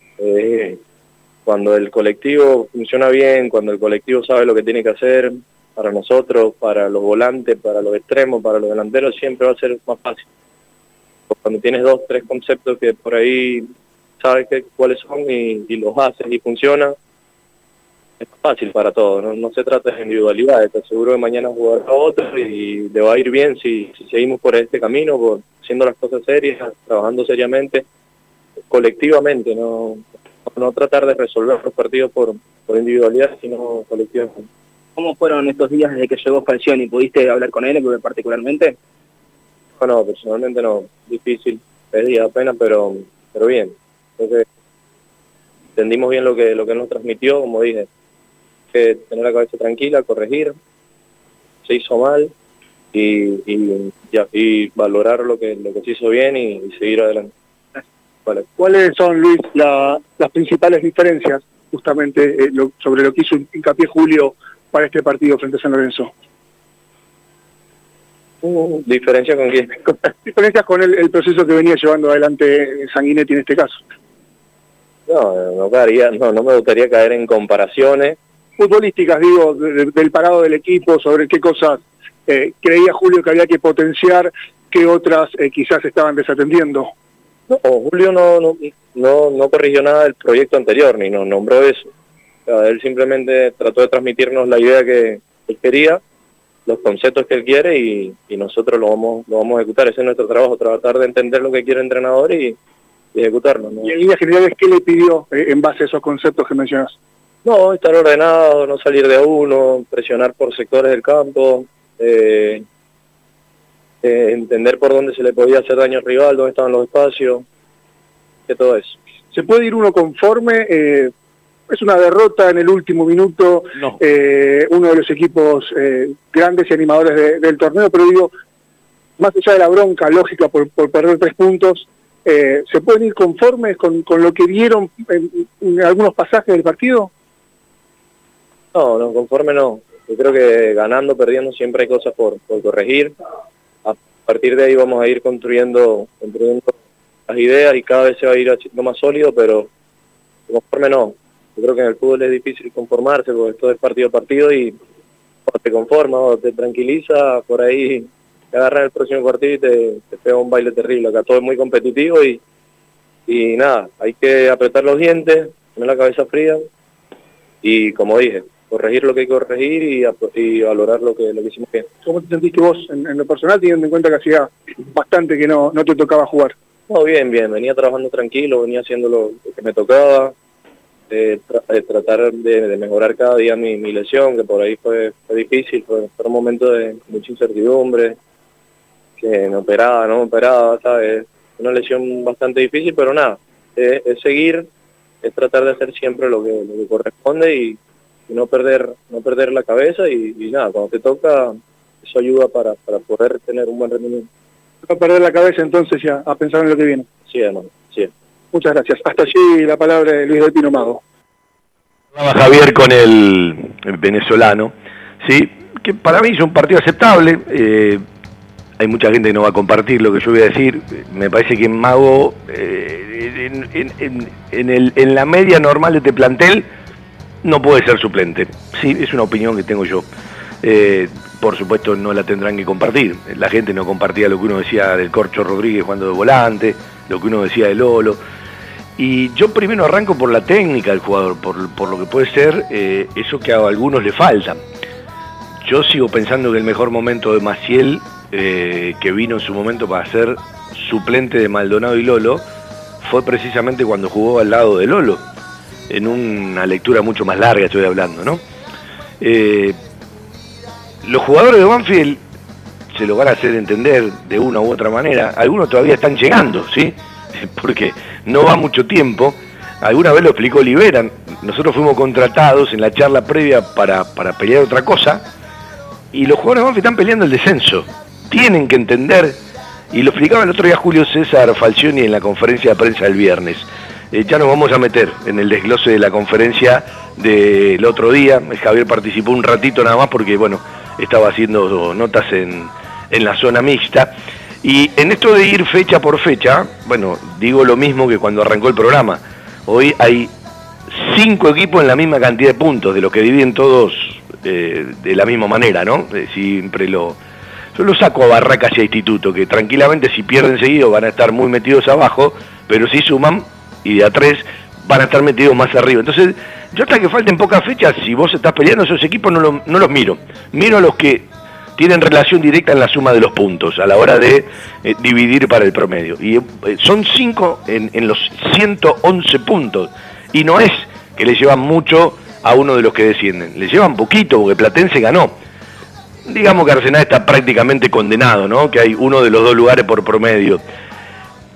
cuando el colectivo funciona bien, cuando el colectivo sabe lo que tiene que hacer, para nosotros, para los volantes, para los extremos, para los delanteros, siempre va a ser más fácil cuando tienes dos, tres conceptos que por ahí sabes que, cuáles son y, los haces y funciona, es fácil para todos, no, se trata de individualidad, te aseguro que mañana jugará otro y le va a ir bien si, seguimos por este camino, por, haciendo las cosas serias, trabajando seriamente, colectivamente, no, no tratar de resolver los partidos por, por individualidad, sino colectivamente. ¿Cómo fueron estos días desde que llegó y ¿Pudiste hablar con él particularmente? no, personalmente no, difícil, pedía apenas, pero, pero bien. Entonces, entendimos bien lo que, lo que nos transmitió, como dije, que tener la cabeza tranquila, corregir, se hizo mal y, y, valorar lo que, lo que se hizo bien y, seguir adelante. ¿Cuáles son, Luis, las principales diferencias justamente eh, sobre lo que hizo hincapié Julio para este partido frente a San Lorenzo? ¿Diferencia con quién? Diferencias con el, proceso que venía llevando adelante Sanguinetti en este caso. No, no, no, no me gustaría caer en comparaciones. Futbolísticas, digo, del parado del equipo, sobre qué cosas eh, creía Julio que había que potenciar, qué otras eh, quizás estaban desatendiendo. No, Julio no, no, no, no corrigió nada del proyecto anterior, ni nos nombró eso. él simplemente trató de transmitirnos la idea que él quería los conceptos que él quiere y, nosotros lo vamos, lo vamos a ejecutar. Ese es nuestro trabajo, tratar de entender lo que quiere el entrenador y, ejecutarlo. ¿Y en líneas generales qué le pidió eh, en base a esos conceptos que mencionas? No, estar ordenado, no salir de uno, presionar por sectores del campo, eh, eh, entender por dónde se le podía hacer daño al rival, dónde estaban los espacios, que todo eso. ¿Se puede ir uno conforme? es una derrota en el último minuto, eh, uno de los equipos eh, grandes y animadores del torneo, pero digo, más allá de la bronca lógica por, perder tres puntos, eh, ¿se pueden ir conformes con, lo que vieron en, algunos pasajes del partido? No, no, conforme no. Yo creo que ganando, perdiendo, siempre hay cosas por, corregir. A partir de ahí vamos a ir construyendo, construyendo las ideas y cada vez se va a ir haciendo más sólido, pero conforme no. Yo creo que en el fútbol es difícil conformarse porque esto es partido a partido y te conformas o te tranquiliza, por ahí te agarras el próximo partido y te, te pega un baile terrible. Acá todo es muy competitivo y, y nada, hay que apretar los dientes, tener la cabeza fría y como dije, corregir lo que hay que corregir y, y valorar lo que, lo que hicimos bien. ¿Cómo te sentiste vos en, lo personal teniendo en cuenta que hacía bastante que no, no te tocaba jugar? No, bien, bien, venía trabajando tranquilo, venía haciendo lo que me tocaba, eh, tratar de, mejorar cada día mi, lesión, que por ahí fue, difícil, fue, un momento de mucha incertidumbre, que no operaba, no operaba, ¿sabes? Una lesión bastante difícil, pero nada, es, seguir, es tratar de hacer siempre lo que, lo que corresponde y, no perder no perder la cabeza y, nada, cuando te toca, eso ayuda para, para poder tener un buen rendimiento. No perder la cabeza entonces ya, a pensar en lo que viene. Sí, hermano, sí. Muchas gracias. Hasta allí la palabra de Luis del Pino Mago. Javier con el, venezolano, ¿sí? que para mí es un partido aceptable. Eh, hay mucha gente que no va a compartir lo que yo voy a decir. Me parece que Mago, eh, en, el, en la media normal de este plantel, no puede ser suplente. Sí, es una opinión que tengo yo. Eh, por supuesto no la tendrán que compartir. La gente no compartía lo que uno decía del Corcho Rodríguez jugando de volante, lo que uno decía de Lolo. Y yo primero arranco por la técnica del jugador, por, lo que puede ser eh, eso que a algunos le falta. Yo sigo pensando que el mejor momento de Maciel, eh, que vino en su momento para ser suplente de Maldonado y Lolo, fue precisamente cuando jugó al lado de Lolo, en una lectura mucho más larga estoy hablando, ¿no? Eh, los jugadores de Banfield se lo van a hacer entender de una u otra manera, algunos todavía están llegando, ¿sí? porque no va mucho tiempo, alguna vez lo explicó Olivera, nosotros fuimos contratados en la charla previa para, para pelear otra cosa, y los jugadores de Banfield están peleando el descenso. Tienen que entender, y lo explicaba el otro día Julio César Falcioni en la conferencia de prensa del viernes. Eh, ya nos vamos a meter en el desglose de la conferencia del otro día. Javier participó un ratito nada más porque, bueno, estaba haciendo notas en, en la zona mixta. Y en esto de ir fecha por fecha, bueno, digo lo mismo que cuando arrancó el programa. Hoy hay cinco equipos en la misma cantidad de puntos, de los que dividen todos eh, de la misma manera, ¿no? Eh, siempre lo... Yo lo saco a Barracas y a Instituto, que tranquilamente si pierden seguido van a estar muy metidos abajo, pero si suman, y de a tres, van a estar metidos más arriba. Entonces, yo hasta que falten pocas fechas, si vos estás peleando esos equipos, no, no los miro. Miro a los que tienen relación directa en la suma de los puntos a la hora de eh, dividir para el promedio. Y eh, son cinco en, en, los 111 puntos. Y no es que le llevan mucho a uno de los que descienden. Le llevan poquito porque Platense ganó. Digamos que Arsenal está prácticamente condenado, ¿no? Que hay uno de los dos lugares por promedio.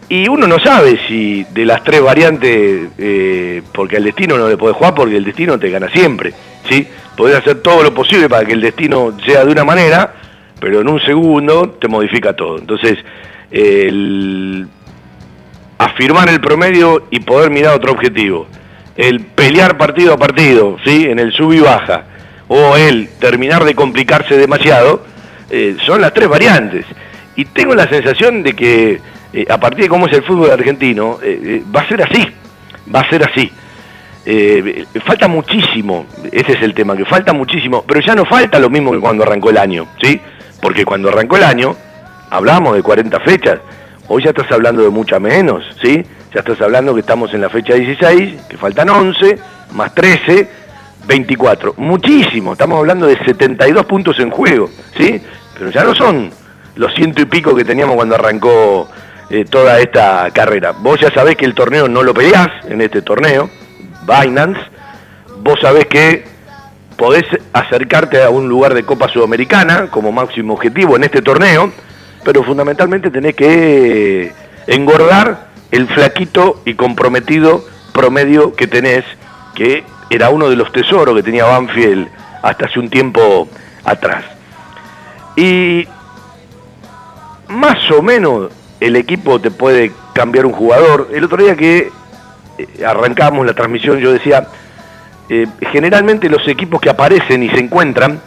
Y uno no sabe si de las tres variantes, eh, porque al destino no le puede jugar porque el destino te gana siempre, ¿sí? Podés hacer todo lo posible para que el destino sea de una manera, pero en un segundo te modifica todo. Entonces, el afirmar el promedio y poder mirar otro objetivo, el pelear partido a partido, ¿sí? En el sub y baja, o el terminar de complicarse demasiado, eh, son las tres variantes. Y tengo la sensación de que eh, a partir de cómo es el fútbol argentino, eh, eh, va a ser así, va a ser así. falta muchísimo, ese es el tema, que falta muchísimo, pero ya no falta lo mismo que cuando arrancó el año, ¿sí? Porque cuando arrancó el año, hablamos de 40 fechas, hoy ya estás hablando de mucha menos, ¿sí? Ya estás hablando que estamos en la fecha 16, que faltan 11, más 13, 24, muchísimo, estamos hablando de 72 puntos en juego, ¿sí? Pero ya no son los ciento y pico que teníamos cuando arrancó eh, toda esta carrera. Vos ya sabés que el torneo no lo peleás en este torneo, Binance. Vos sabés que podés acercarte a un lugar de Copa Sudamericana como máximo objetivo en este torneo, pero fundamentalmente tenés que engordar el flaquito y comprometido promedio que tenés, que era uno de los tesoros que tenía Banfield hasta hace un tiempo atrás. Y más o menos el equipo te puede cambiar un jugador. El otro día que eh, arrancamos la transmisión yo decía, eh, generalmente los equipos que aparecen y se encuentran,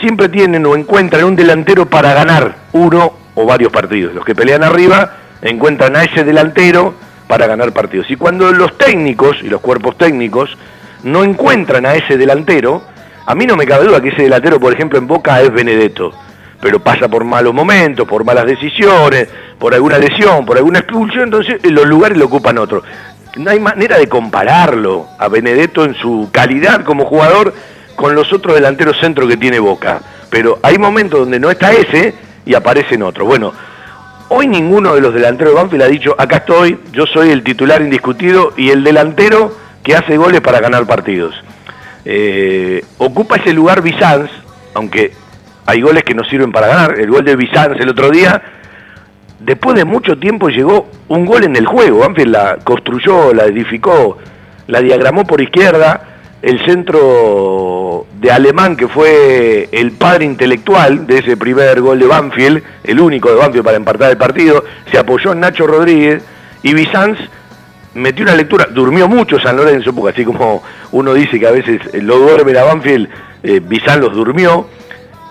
siempre tienen o encuentran un delantero para ganar uno o varios partidos. Los que pelean arriba encuentran a ese delantero para ganar partidos. Y cuando los técnicos y los cuerpos técnicos no encuentran a ese delantero, a mí no me cabe duda que ese delantero, por ejemplo, en Boca es Benedetto pero pasa por malos momentos, por malas decisiones, por alguna lesión, por alguna expulsión, entonces los lugares lo ocupan otros. No hay manera de compararlo a Benedetto en su calidad como jugador con los otros delanteros centros que tiene Boca. Pero hay momentos donde no está ese y aparecen otros. Bueno, hoy ninguno de los delanteros de Banfield ha dicho, acá estoy, yo soy el titular indiscutido y el delantero que hace goles para ganar partidos. Eh, ocupa ese lugar Bizanz, aunque hay goles que no sirven para ganar. El gol de Bizanz el otro día, después de mucho tiempo llegó un gol en el juego. Banfield la construyó, la edificó, la diagramó por izquierda. El centro de Alemán, que fue el padre intelectual de ese primer gol de Banfield, el único de Banfield para empatar el partido, se apoyó en Nacho Rodríguez y Bizanz metió una lectura, durmió mucho San Lorenzo, porque así como uno dice que a veces lo duerme la Banfield, eh, los durmió,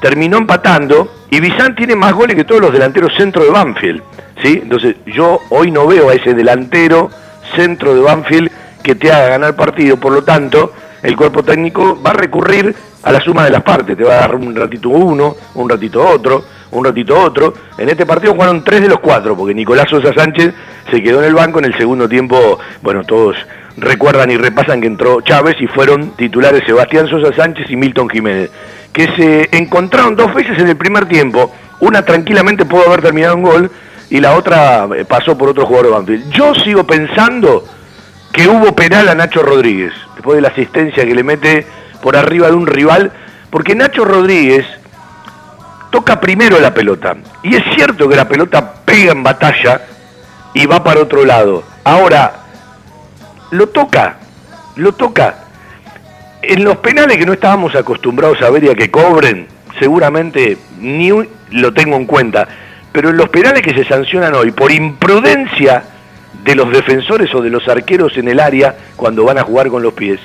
terminó empatando y Bizán tiene más goles que todos los delanteros centro de Banfield. ¿sí? Entonces yo hoy no veo a ese delantero centro de Banfield que te haga ganar partido, por lo tanto el cuerpo técnico va a recurrir a la suma de las partes, te va a dar un ratito uno, un ratito otro, un ratito otro. En este partido jugaron tres de los cuatro, porque Nicolás Sosa Sánchez se quedó en el banco en el segundo tiempo, bueno, todos recuerdan y repasan que entró Chávez y fueron titulares Sebastián Sosa Sánchez y Milton Jiménez que se encontraron dos veces en el primer tiempo. Una tranquilamente pudo haber terminado un gol y la otra eh, pasó por otro jugador de Banfield. Yo sigo pensando que hubo penal a Nacho Rodríguez, después de la asistencia que le mete por arriba de un rival, porque Nacho Rodríguez toca primero la pelota. Y es cierto que la pelota pega en batalla y va para otro lado. Ahora, lo toca, lo toca. En los penales que no estábamos acostumbrados a ver y a que cobren, seguramente ni lo tengo en cuenta, pero en los penales que se sancionan hoy por imprudencia de los defensores o de los arqueros en el área cuando van a jugar con los pies,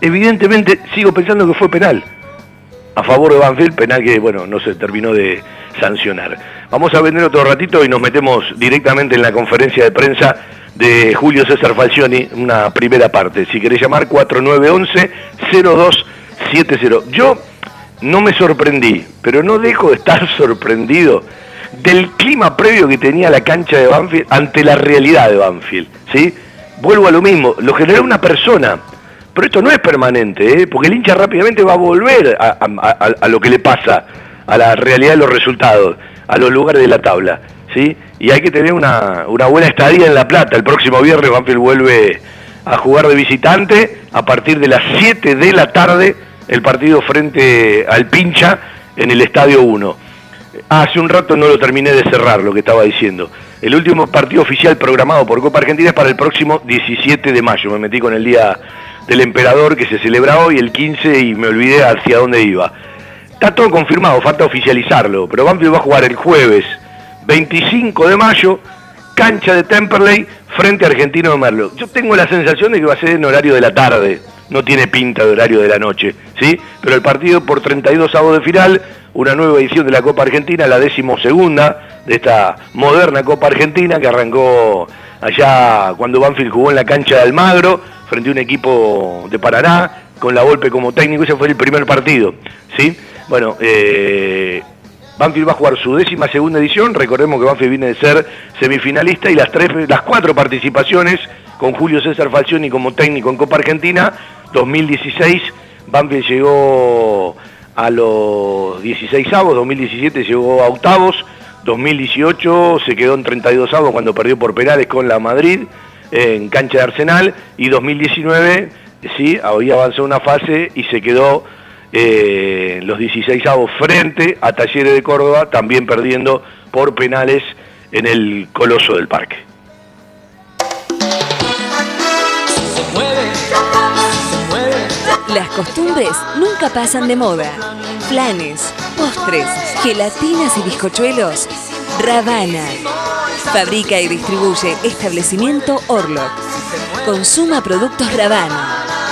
evidentemente sigo pensando que fue penal. A favor de Banfield, penal que, bueno, no se terminó de sancionar. Vamos a vender otro ratito y nos metemos directamente en la conferencia de prensa de Julio César Falcioni, una primera parte. Si querés llamar, 4911-0270. Yo no me sorprendí, pero no dejo de estar sorprendido del clima previo que tenía la cancha de Banfield ante la realidad de Banfield. ¿sí? Vuelvo a lo mismo, lo generó una persona, pero esto no es permanente, ¿eh? porque el hincha rápidamente va a volver a, lo que le pasa, a la realidad de los resultados, a los lugares de la tabla. ¿sí? Y hay que tener una, una buena estadía en La Plata. El próximo viernes Banfield vuelve a jugar de visitante a partir de las 7 de la tarde el partido frente al Pincha en el Estadio 1. Hace un rato no lo terminé de cerrar lo que estaba diciendo. El último partido oficial programado por Copa Argentina es para el próximo 17 de mayo. Me metí con el Día del Emperador que se celebra hoy, el 15, y me olvidé hacia dónde iba. Está todo confirmado, falta oficializarlo, pero Banfield va a jugar el jueves 25 de mayo, cancha de Temperley frente a Argentino de Merlo. Yo tengo la sensación de que va a ser en horario de la tarde, no tiene pinta de horario de la noche, ¿sí? Pero el partido por 32 avos de final una nueva edición de la Copa Argentina, la decimosegunda de esta moderna Copa Argentina que arrancó allá cuando Banfield jugó en la cancha de Almagro frente a un equipo de Paraná con la golpe como técnico, ese fue el primer partido, ¿sí? Bueno, eh, Banfield va a jugar su décima segunda edición, recordemos que Banfield viene de ser semifinalista y las, tres, las cuatro participaciones con Julio César Falcioni como técnico en Copa Argentina, 2016 Banfield llegó a los 16 avos, 2017 llegó a octavos, 2018 se quedó en 32 avos cuando perdió por penales con la Madrid en cancha de Arsenal y 2019 sí, había avanzado una fase y se quedó eh, los 16 avos frente a Talleres de Córdoba, también perdiendo por penales en el Coloso del Parque. Las costumbres nunca pasan de moda. Planes, postres, gelatinas y bizcochuelos. Ravana. Fabrica y distribuye establecimiento Orlock. Consuma productos Ravana.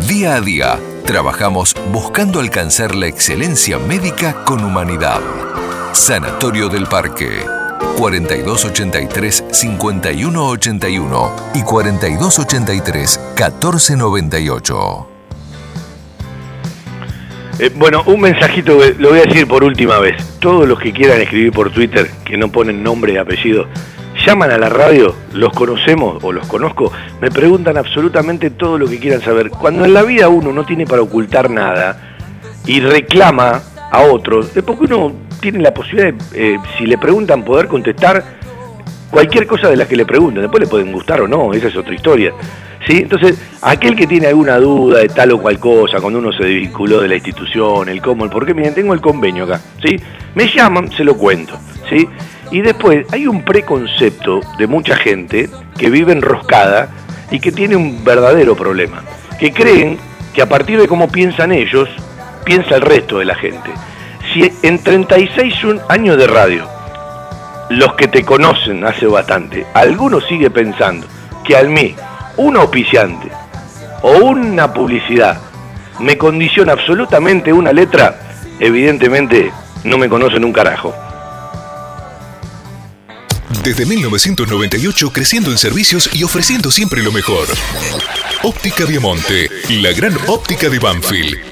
Día a día Trabajamos buscando alcanzar la excelencia médica con humanidad. Sanatorio del Parque. 4283-5181 y 4283-1498. Eh, bueno, un mensajito, lo voy a decir por última vez. Todos los que quieran escribir por Twitter, que no ponen nombre y apellido, llaman a la radio, los conocemos o los conozco, me preguntan absolutamente todo lo que quieran saber. Cuando en la vida uno no tiene para ocultar nada y reclama a otros, es porque uno tiene la posibilidad de, eh, si le preguntan, poder contestar cualquier cosa de las que le pregunten. Después le pueden gustar o no, esa es otra historia. ¿Sí? Entonces, aquel que tiene alguna duda de tal o cual cosa, cuando uno se desvinculó de la institución, el cómo, el por qué, miren, tengo el convenio acá, ¿sí? Me llaman, se lo cuento, ¿sí? Y después hay un preconcepto de mucha gente que vive enroscada y que tiene un verdadero problema, que creen que a partir de cómo piensan ellos, piensa el resto de la gente. Si en 36 años de radio, los que te conocen hace bastante, alguno sigue pensando que al mí, un auspiciante o una publicidad me condiciona absolutamente una letra, evidentemente no me conocen un carajo. Desde 1998 creciendo en servicios y ofreciendo siempre lo mejor. Óptica Diamante, la gran óptica de Banfield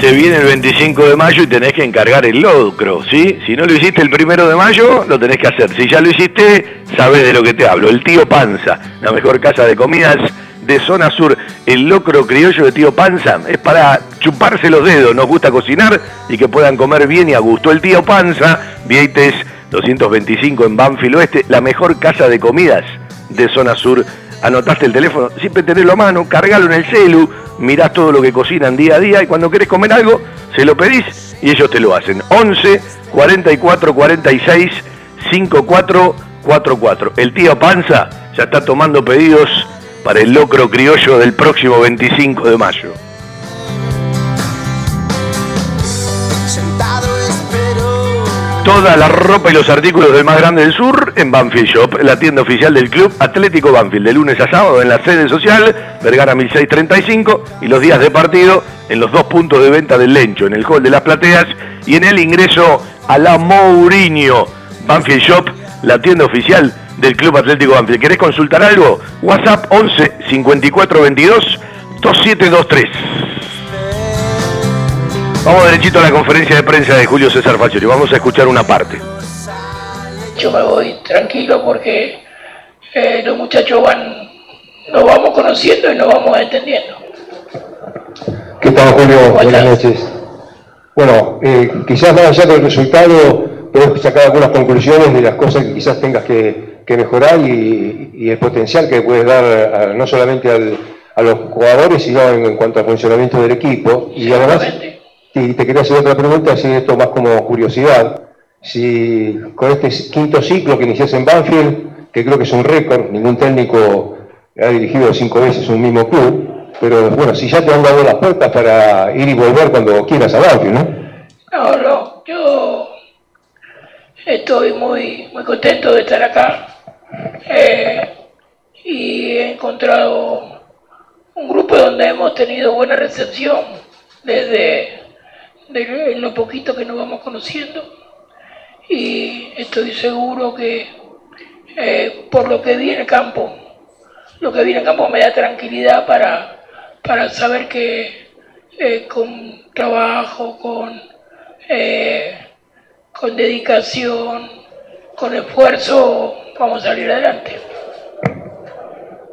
Se viene el 25 de mayo y tenés que encargar el locro, ¿sí? Si no lo hiciste el primero de mayo, lo tenés que hacer. Si ya lo hiciste, sabes de lo que te hablo. El tío Panza, la mejor casa de comidas de zona sur. El locro criollo de tío Panza es para chuparse los dedos. Nos gusta cocinar y que puedan comer bien y a gusto. El tío Panza, Vieites 225 en Banfield Oeste, la mejor casa de comidas de zona sur. Anotaste el teléfono, siempre tenelo a mano, cargalo en el celu, mirás todo lo que cocinan día a día y cuando querés comer algo, se lo pedís y ellos te lo hacen. 11 44 46 54 44. El tío Panza ya está tomando pedidos para el locro criollo del próximo 25 de mayo. Toda la ropa y los artículos del más grande del sur en Banfield Shop, la tienda oficial del club Atlético Banfield, de lunes a sábado en la sede social, Vergara 1635, y los días de partido en los dos puntos de venta del Lencho, en el Hall de las Plateas y en el ingreso a la Mourinho. Banfield Shop, la tienda oficial del Club Atlético Banfield. ¿Querés consultar algo? WhatsApp 11 54 22 2723. Vamos derechito a la conferencia de prensa de Julio César Faccioli. Vamos a escuchar una parte. Yo me voy tranquilo porque eh, los muchachos van, nos vamos conociendo y nos vamos entendiendo. ¿Qué tal, Julio? Buenas noches. Bueno, eh, quizás más allá del resultado, podemos sacar algunas conclusiones de las cosas que quizás tengas que, que mejorar y, y, el potencial que puedes dar a, no solamente al, a los jugadores, sino en, en, cuanto al funcionamiento del equipo. Y además, y te quería hacer otra pregunta, así esto más como curiosidad. Si con este quinto ciclo que inicias en Banfield, que creo que es un récord, ningún técnico ha dirigido cinco veces un mismo club, pero bueno, si ya te han dado las puertas para ir y volver cuando quieras a Banfield, ¿no? No, no, yo estoy muy, muy contento de estar acá eh, y he encontrado un grupo donde hemos tenido buena recepción desde de lo poquito que nos vamos conociendo y estoy seguro que eh, por lo que vi en el campo, lo que vi en el campo me da tranquilidad para, para saber que eh, con trabajo, con, eh, con dedicación, con esfuerzo, vamos a salir adelante.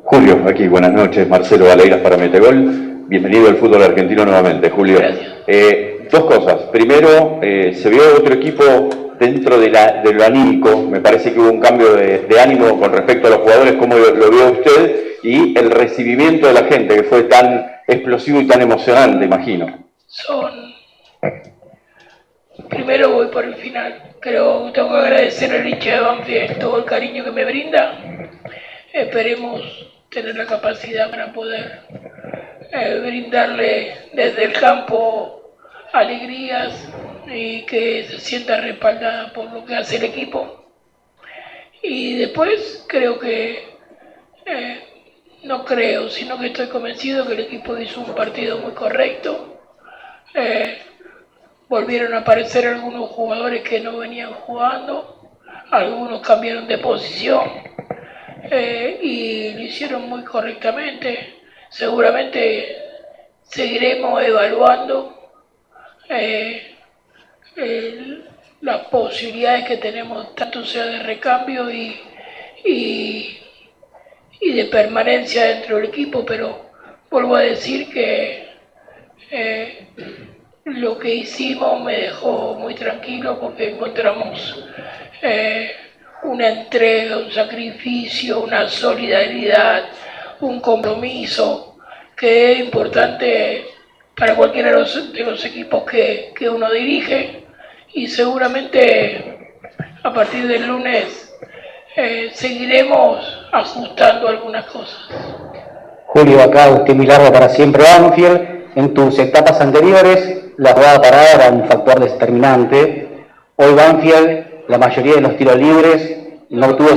Julio, aquí buenas noches, Marcelo Valeiras para Metegol. Bienvenido al fútbol argentino nuevamente, Julio. Eh, dos cosas. Primero, eh, se vio otro equipo dentro de, la, de lo anímico. Me parece que hubo un cambio de, ánimo con respecto a los jugadores, como lo, vio usted, y el recibimiento de la gente, que fue tan explosivo y tan emocionante, imagino. Son. Primero voy por el final. Creo que tengo que agradecer al hincha de Banfield todo el cariño que me brinda. Esperemos tener la capacidad para poder eh, brindarle desde el campo alegrías y que se sienta respaldada por lo que hace el equipo. Y después creo que, eh, no creo, sino que estoy convencido que el equipo hizo un partido muy correcto. Eh, volvieron a aparecer algunos jugadores que no venían jugando, algunos cambiaron de posición eh, y lo hicieron muy correctamente. Seguramente seguiremos evaluando eh, las posibilidades que tenemos, tanto sea de recambio y, y, y, de permanencia dentro del equipo, pero vuelvo a decir que eh, lo que hicimos me dejó muy tranquilo porque encontramos eh, un una entrega, un sacrificio, una solidaridad, un compromiso que es importante para cualquiera de los, equipos que, uno dirige y seguramente a partir del lunes eh, seguiremos ajustando algunas cosas. Julio, acá usted Milagro para siempre Banfield. En tus etapas anteriores, la jugada parada era un factor determinante. Hoy Banfield, la mayoría de los tiros libres, no, tuvo,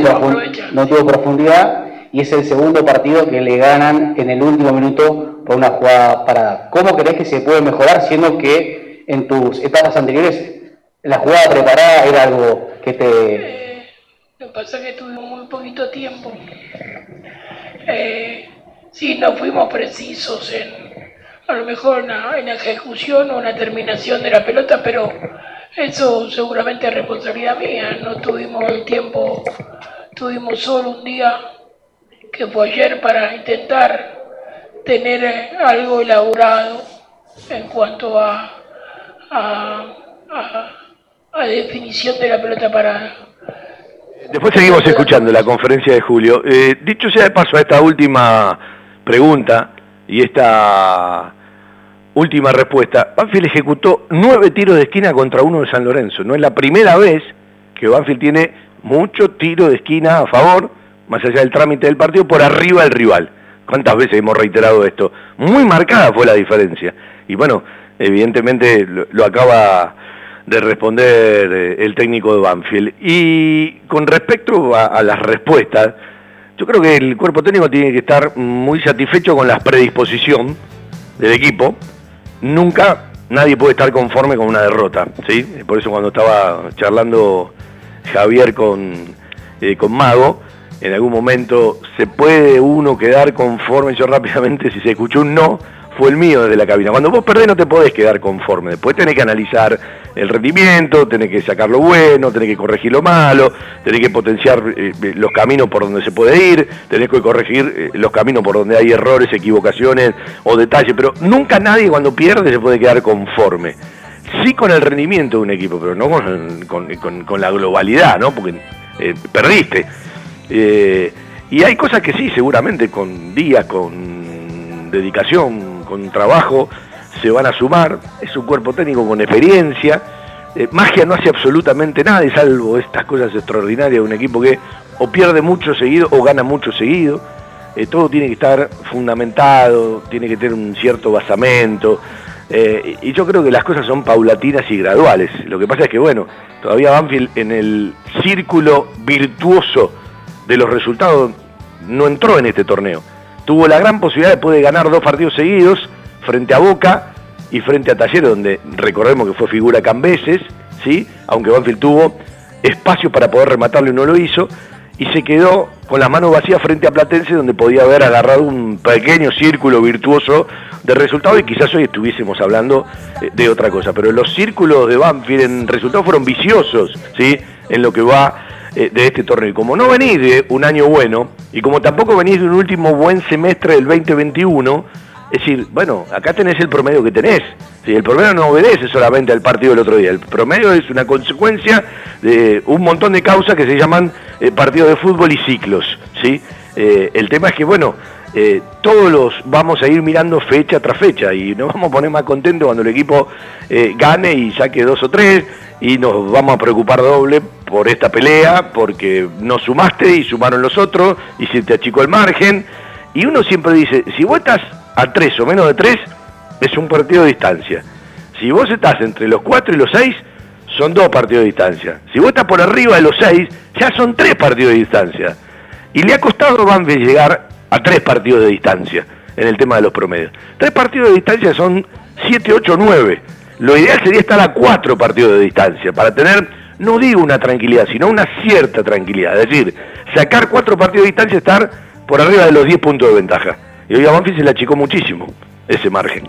no tuvo profundidad y es el segundo partido que le ganan en el último minuto por una jugada parada. ¿Cómo crees que se puede mejorar siendo que en tus etapas anteriores la jugada preparada era algo que te... Eh, lo que pasa es que tuvimos muy poquito tiempo. Eh, sí, no fuimos precisos en, a lo mejor en la ejecución o en la terminación de la pelota, pero eso seguramente es responsabilidad mía. No tuvimos el tiempo, tuvimos solo un día que fue ayer para intentar tener algo elaborado en cuanto a, a, definición de la pelota parada. Después seguimos escuchando la conferencia de Julio. Eh, dicho sea de paso a esta última pregunta y esta última respuesta, Banfield ejecutó nueve tiros de esquina contra uno de San Lorenzo. No es la primera vez que Banfield tiene mucho tiro de esquina a favor más allá del trámite del partido, por arriba del rival. ¿Cuántas veces hemos reiterado esto? Muy marcada fue la diferencia. Y bueno, evidentemente lo, acaba de responder eh, el técnico de Banfield. Y con respecto a, las respuestas, yo creo que el cuerpo técnico tiene que estar muy satisfecho con la predisposición del equipo. Nunca nadie puede estar conforme con una derrota, ¿sí? Por eso cuando estaba charlando Javier con, eh, con Mago, en algún momento se puede uno quedar conforme, yo rápidamente si se escuchó un no, fue el mío desde la cabina. Cuando vos perdés no te podés quedar conforme, después tenés que analizar el rendimiento, tenés que sacar lo bueno, tenés que corregir lo malo, tenés que potenciar eh, eh, los caminos por donde se puede ir, tenés que corregir eh, los caminos por donde hay errores, equivocaciones o detalles, pero nunca nadie cuando pierde se puede quedar conforme. Sí con el rendimiento de un equipo, pero no con, la globalidad, ¿no? Porque perdiste. Eh, y hay cosas que sí, seguramente con días, con dedicación, con trabajo, se van a sumar. Es un cuerpo técnico con experiencia. Eh, magia no hace absolutamente nada, salvo estas cosas extraordinarias de un equipo que o pierde mucho seguido o gana mucho seguido. Eh, todo tiene que estar fundamentado, tiene que tener un cierto basamento. y yo creo que las cosas son paulatinas y graduales. Lo que pasa es que, bueno, todavía Banfield en el círculo virtuoso de los resultados no entró en este torneo. Tuvo la gran posibilidad de poder ganar dos partidos seguidos frente a Boca y frente a Talleres, donde recordemos que fue figura Cambeses, ¿sí? aunque Banfield tuvo espacio para poder rematarlo y no lo hizo, y se quedó con las manos vacías frente a Platense, donde podía haber agarrado un pequeño círculo virtuoso de resultados y quizás hoy estuviésemos hablando eh, de otra cosa. Pero los círculos de Banfield en resultados fueron viciosos, ¿sí? en lo que va eh, de este torneo. Y como no venís de un año bueno, y como tampoco venís de un último buen semestre del 2021, es decir, bueno, acá tenés el promedio que tenés. si El promedio no obedece solamente al partido del otro día. El promedio es una consecuencia de un montón de causas que se llaman eh, partidos de fútbol y ciclos. ¿sí? Eh, el tema es que, bueno, todos los vamos a ir mirando fecha tras fecha y nos vamos a poner más contentos cuando el equipo gane y saque dos o tres y nos vamos a preocupar doble por esta pelea, porque no sumaste y sumaron los otros, y se te achicó el margen. Y uno siempre dice, si vos estás a tres o menos de tres, es un partido de distancia. Si vos estás entre los cuatro y los seis, son dos partidos de distancia. Si vos estás por arriba de los seis, ya son tres partidos de distancia. Y le ha costado a Banfield llegar a tres partidos de distancia en el tema de los promedios. Tres partidos de distancia son siete, ocho, nueve. Lo ideal sería estar a cuatro partidos de distancia para tener, no digo una tranquilidad, sino una cierta tranquilidad. Es decir, sacar cuatro partidos de distancia, estar por arriba de los 10 puntos de ventaja. Y hoy a Banfield se le achicó muchísimo ese margen.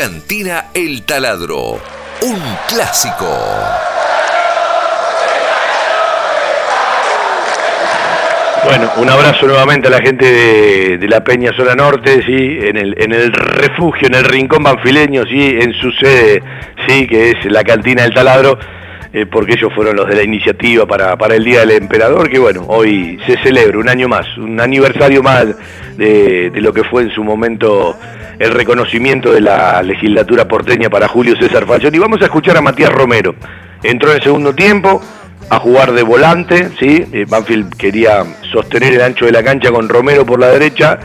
Cantina El Taladro, un clásico. Bueno, un abrazo nuevamente a la gente de, la Peña Zona Norte, sí, en el, el refugio, en el rincón banfileño, sí, en su sede, sí, que es la cantina del taladro, eh, porque ellos fueron los de la iniciativa para, para el Día del Emperador, que bueno, hoy se celebra un año más, un aniversario más de, de lo que fue en su momento el reconocimiento de la legislatura porteña para Julio César Fallón. Y vamos a escuchar a Matías Romero. Entró en el segundo tiempo, a jugar de volante, ¿sí? Eh, Banfield quería sostener el ancho de la cancha con Romero por la derecha,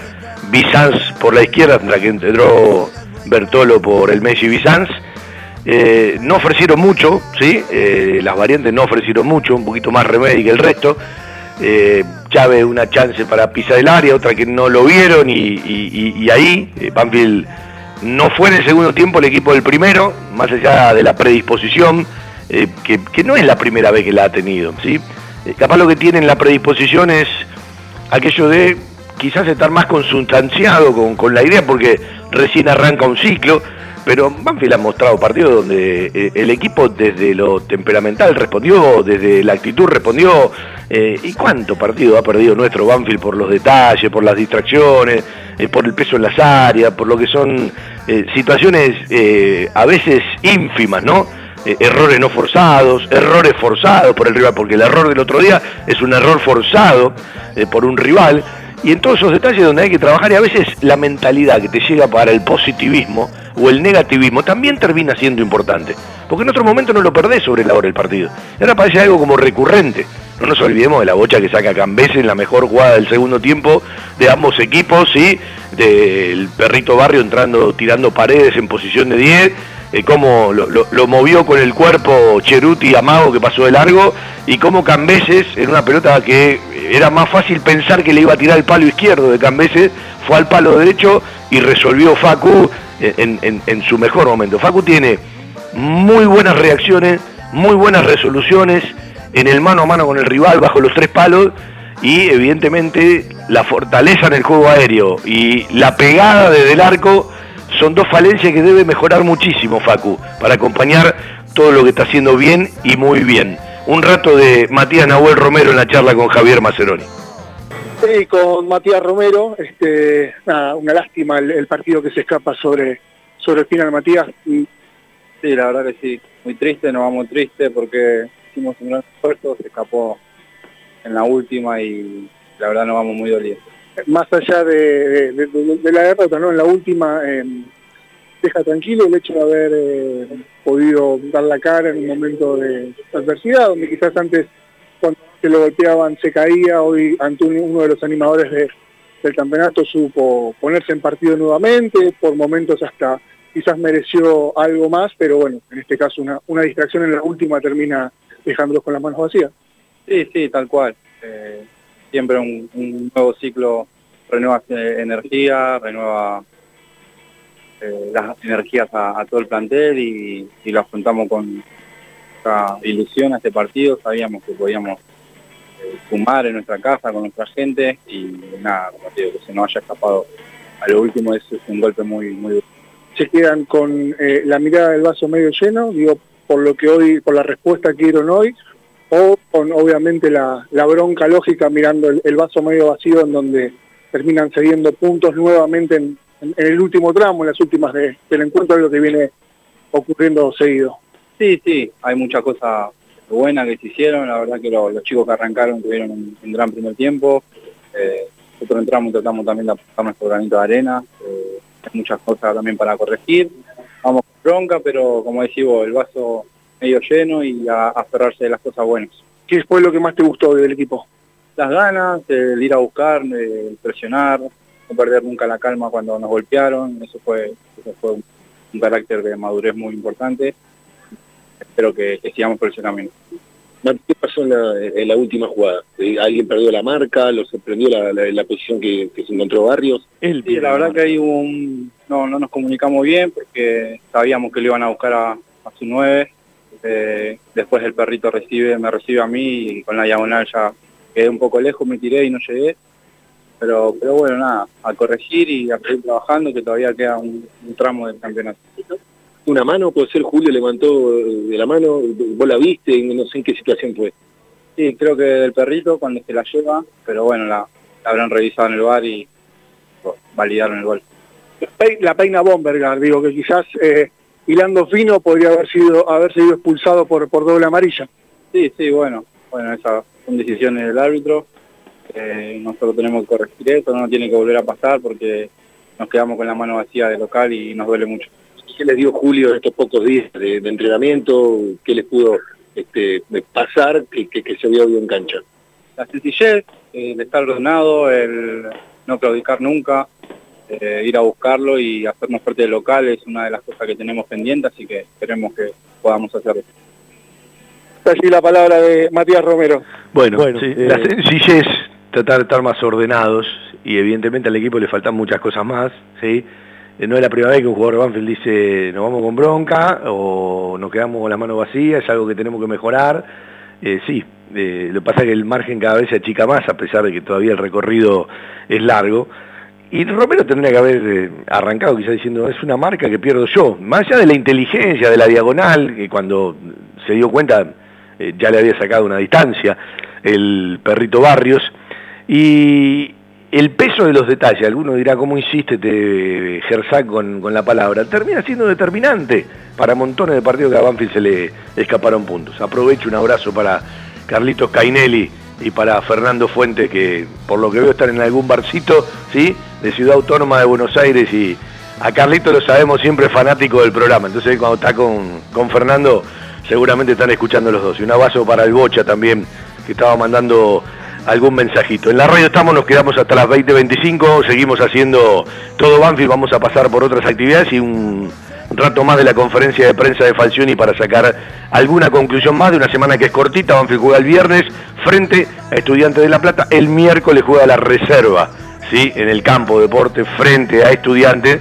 Bizanz por la izquierda, tras que entró Bertolo por el Messi Bizanz. Eh, no ofrecieron mucho, ¿sí? Eh, las variantes no ofrecieron mucho, un poquito más remedio que el resto. Eh, Chávez una chance para pisar el área, otra que no lo vieron y, ahí eh, Banfield no fue en el segundo tiempo el equipo del primero, más allá de la predisposición, eh, que, no es la primera vez que la ha tenido. ¿sí? Capaz lo que tiene en la predisposición es aquello de quizás estar más consustanciado con, con la idea porque recién arranca un ciclo, pero Banfield ha mostrado partidos donde eh, el equipo desde lo temperamental respondió, desde la actitud respondió, eh, ¿y cuánto partido ha perdido nuestro Banfield por los detalles, por las distracciones, eh, por el peso en las áreas, por lo que son eh, situaciones a veces ínfimas, ¿no? Errores no forzados, errores forzados por el rival, porque el error del otro día es un error forzado por un rival, y en todos esos detalles donde hay que trabajar, y a veces la mentalidad que te llega para el positivismo o el negativismo también termina siendo importante, porque en otro momento no lo perdés sobre la hora del partido. Y ahora parece algo como recurrente. No nos olvidemos de la bocha que saca Cambese en la mejor jugada del segundo tiempo de ambos equipos, ¿sí? del perrito Barrio entrando, tirando paredes en posición de 10, eh, cómo lo, movió con el cuerpo Cheruti a Mago que pasó de largo, y cómo Cambeses, en una pelota que era más fácil pensar que le iba a tirar el palo izquierdo de Cambeses, fue al palo derecho y resolvió Facu en, en- en su mejor momento. Facu tiene muy buenas reacciones, muy buenas resoluciones en el mano a mano con el rival bajo los tres palos y evidentemente la fortaleza en el juego aéreo y la pegada desde el arco son dos falencias que debe mejorar muchísimo Facu para acompañar todo lo que está haciendo bien y muy bien. Un rato de Matías Nahuel Romero en la charla con Javier Maceroni. Sí, con Matías Romero, este, una lástima el, el partido que se escapa sobre, sobre el final, Matías. Sí, la verdad que sí. Muy triste, nos vamos triste porque hicimos un gran esfuerzo, se escapó en la última y la verdad nos vamos muy dolidos. Más allá de, la derrota, ¿no? En la última, eh, deja tranquilo el hecho de haber eh, podido dar la cara en un momento de adversidad, donde quizás antes cuando se lo golpeaban se caía, hoy Antonio, uno de los animadores de- del campeonato, supo ponerse en partido nuevamente, por momentos hasta quizás mereció algo más, pero bueno, en este caso una, una distracción en la última termina dejándolos con las manos vacías. Sí, sí, tal cual. Eh, siempre un, nuevo ciclo renueva eh, energía, renueva eh, las energías a, todo el plantel y, lo afrontamos con mucha ilusión a este partido. Sabíamos que podíamos eh, sumar en nuestra casa con nuestra gente y nada, como que se nos haya escapado a lo último es, es un golpe muy, muy duro. se quedan con eh, la mirada del vaso medio lleno, digo, por lo que hoy, por la respuesta que dieron hoy, o con obviamente la, bronca lógica mirando el, vaso medio vacío en donde terminan cediendo puntos nuevamente en, el último tramo, en las últimas de- del encuentro, algo que viene ocurriendo seguido. Sí, sí, hay muchas cosas buenas que se hicieron, la verdad que lo- los chicos que arrancaron tuvieron un, gran primer tiempo, eh, nosotros entramos y tratamos también de aportar nuestro granito de arena, eh, hay muchas cosas también para corregir, vamos con bronca, pero como decís el vaso medio lleno y a, a aferrarse de las cosas buenas. ¿Qué fue lo que más te gustó del equipo? Las ganas, el ir a buscar, el presionar, no perder nunca la calma cuando nos golpearon, eso fue, eso fue un, un carácter de madurez muy importante, espero que, que sigamos por ese camino. ¿Qué pasó en la, en la última jugada? ¿Alguien perdió la marca? ¿Lo sorprendió la, la- la posición que, que se encontró Barrios? Sí, la verdad que ahí hubo un... No, no nos comunicamos bien porque sabíamos que lo iban a buscar a, a su 9. Después el perrito recibe, me recibe a mí y con la diagonal ya quedé un poco lejos, me tiré y no llegué. Pero, pero bueno, nada, a corregir y a seguir trabajando que todavía queda un, un tramo del campeonato. ¿Una mano? ¿Puede ser Julio levantó eh, de la mano? ¿Vos la viste? No sé en qué situación fue. Sí, creo que del perrito cuando se la lleva, pero bueno, la, la habrán revisado en el bar y validaron el gol. La peina Bombergar, digo que quizás eh, hilando fino podría haber sido haber sido expulsado por, por doble amarilla. Sí, sí, bueno, bueno, esas son decisiones del árbitro. Eh, nosotros tenemos que corregir eso, no tiene que volver a pasar porque nos quedamos con la mano vacía de local y nos duele mucho. ¿Qué les dio Julio en estos pocos días de, de entrenamiento? ¿Qué les pudo este, de pasar que, que, que se vio bien en cancha? La sencillez, eh, el estar ordenado, el no claudicar nunca, eh, ir a buscarlo y hacernos parte del local es una de las cosas que tenemos pendientes, así que esperemos que podamos hacerlo. Allí la palabra de Matías Romero. Bueno, Bueno, sí, eh, la sencillez, tratar de estar más ordenados y evidentemente al equipo le faltan muchas cosas más, ¿sí? Eh, No es la primera vez que un jugador de Banfield dice nos vamos con bronca o nos quedamos con la mano vacía, es algo que tenemos que mejorar. Eh, sí, eh, lo que pasa es que el margen cada vez se achica más a pesar de que todavía el recorrido es largo. Y Romero tendría que haber eh, arrancado quizás diciendo, es una marca que pierdo yo. Más allá de la inteligencia, de la diagonal, que cuando se dio cuenta eh, ya le había sacado una distancia el perrito Barrios. Y el peso de los detalles, alguno dirá, ¿cómo insiste te Gersak con, con la palabra? Termina siendo determinante para montones de partidos que a Banfield se le escaparon puntos. Aprovecho un abrazo para Carlitos Cainelli y para Fernando Fuentes, que por lo que veo están en algún barcito, ¿sí? De Ciudad Autónoma de Buenos Aires y a Carlitos lo sabemos siempre fanático del programa, entonces cuando está con, con Fernando seguramente están escuchando los dos. Y un abrazo para el Bocha también, que estaba mandando algún mensajito. En la radio estamos, nos quedamos hasta las 20.25, seguimos haciendo todo Banfield, vamos a pasar por otras actividades y un rato más de la conferencia de prensa de Falcioni para sacar alguna conclusión más de una semana que es cortita. Banfield juega el viernes frente a Estudiantes de La Plata, el miércoles juega la reserva, ¿sí? en el campo de deporte frente a Estudiantes.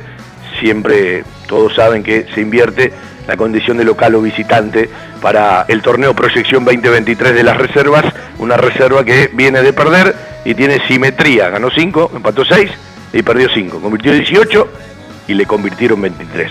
Siempre todos saben que se invierte la condición de local o visitante para el torneo Proyección 2023 de las reservas, una reserva que viene de perder y tiene simetría, ganó 5, empató 6 y perdió 5, convirtió 18 y le convirtieron 23.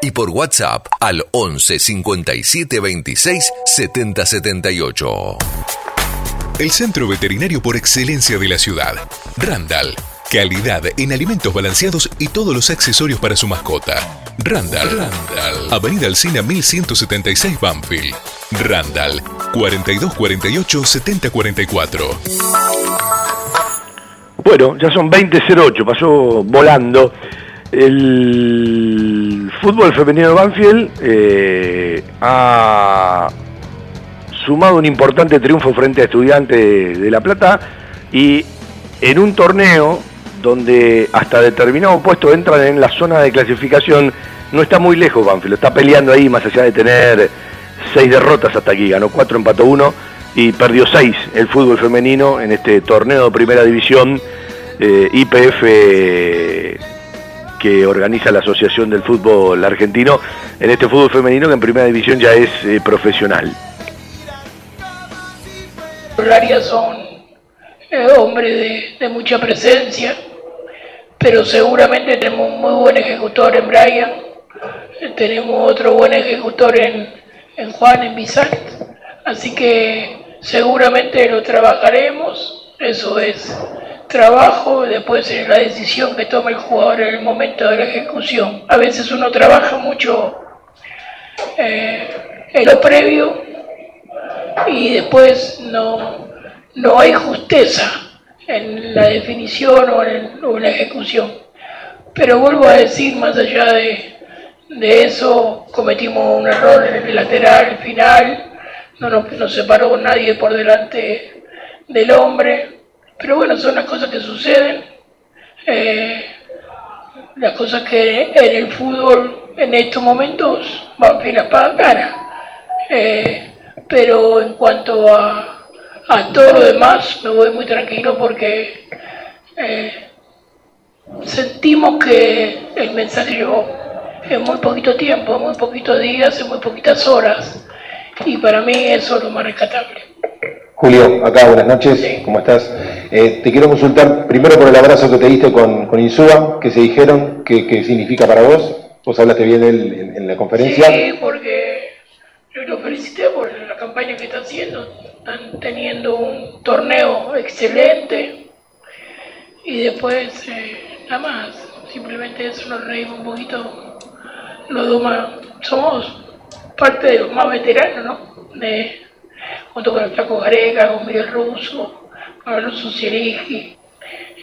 y por WhatsApp al 11 57 26 70 78. El centro veterinario por excelencia de la ciudad. Randall. Calidad en alimentos balanceados y todos los accesorios para su mascota. Randall. Randall. Avenida Alcina 1176 Banfield. Randall. 4248 7044. Bueno, ya son 20.08, pasó volando. El fútbol femenino de Banfield eh, ha sumado un importante triunfo frente a Estudiantes de La Plata y en un torneo donde hasta determinado puesto entran en la zona de clasificación, no está muy lejos Banfield, está peleando ahí más allá de tener seis derrotas hasta aquí, ganó cuatro, empató uno y perdió seis el fútbol femenino en este torneo de primera división eh, IPF que organiza la Asociación del Fútbol Argentino en este fútbol femenino que en primera división ya es eh, profesional. Los son eh, hombres de, mucha presencia, pero seguramente tenemos un muy buen ejecutor en Brian, tenemos otro buen ejecutor en, en Juan, en Bizant, así que seguramente lo trabajaremos, eso es trabajo, después en la decisión que toma el jugador en el momento de la ejecución. A veces uno trabaja mucho eh, en lo previo y después no, no hay justeza en la definición o en, la ejecución. Pero vuelvo a decir, más allá de, de eso, cometimos un error en el lateral final, no nos, nos separó nadie por delante del hombre, pero bueno, son las cosas que suceden, eh, las cosas que en el fútbol en estos momentos van filas para cara. Eh, pero en cuanto a, todo lo demás, me voy muy tranquilo porque eh, sentimos que el mensaje llegó en muy poquito tiempo, en muy poquitos días, en muy poquitas horas. Y para mí eso es lo más rescatable. Julio, acá, buenas noches, ¿cómo estás? Eh, te quiero consultar primero por el abrazo que te diste con, con Insúa, que se dijeron, ¿qué, significa para vos? Vos hablaste bien de él en, la conferencia. Sí, porque yo lo felicité por la campaña que está haciendo. Están teniendo un torneo excelente y después eh, nada más, simplemente eso nos reímos un poquito. Los dos somos parte de los más veteranos, ¿no? De, junto con el Flaco Garega, con Miguel Russo, con Alonso Cierigi.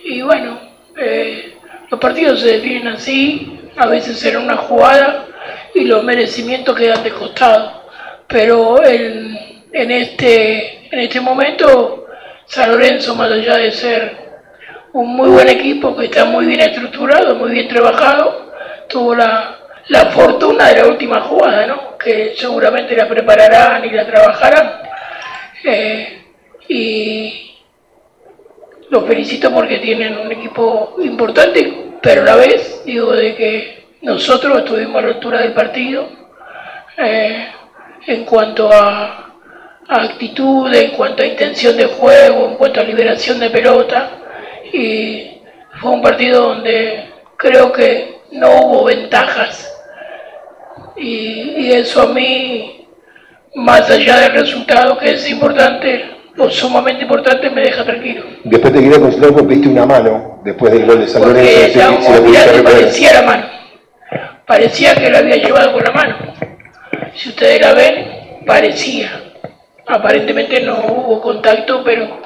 Y bueno, eh, los partidos se definen así, a veces en una jugada y los merecimientos quedan de costado. Pero en, en, este, en este momento, San Lorenzo, más allá de ser un muy buen equipo que está muy bien estructurado, muy bien trabajado, tuvo la, la fortuna de la última jugada, ¿no? que seguramente la prepararán y la trabajarán y los felicito porque tienen un equipo importante, pero a la vez digo de que nosotros estuvimos a la altura del partido eh, en cuanto a, a, actitud, en cuanto a intención de juego, en cuanto a liberación de pelota y fue un partido donde creo que no hubo ventajas y eso a mí más allá del resultado que es importante o sumamente importante, me deja tranquilo. Después te quería consultar porque pediste una mano después del gol de San Lorenzo. si parecía la mano. Parecía que lo había llevado con la mano. Si ustedes la ven, parecía. Aparentemente no hubo contacto, pero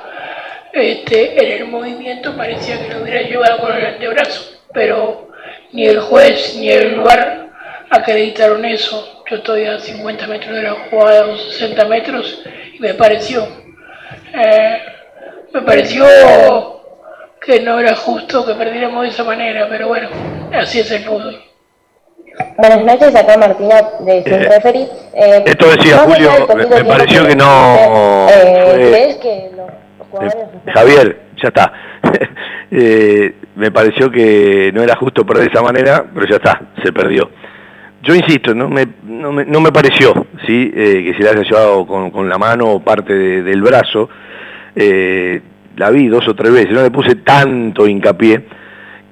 este, en el movimiento parecía que lo hubiera llevado con el antebrazo. Pero ni el juez ni el lugar acreditaron eso yo estoy a 50 metros de la jugada, o 60 metros, y me pareció, eh, me pareció que no era justo que perdiéramos de esa manera, pero bueno, así es el fútbol. Buenas noches, acá Martina de Sin eh, eh, esto decía Julio, me, pareció que no... ¿Crees que los jugadores... Javier, ya está. me pareció que no era justo perder de esa manera, pero ya está, se perdió. Yo insisto, no me, no me, no me pareció ¿sí? Eh, que se le haya llevado con, la mano o parte del brazo. Eh, la vi dos o tres veces, no le puse tanto hincapié.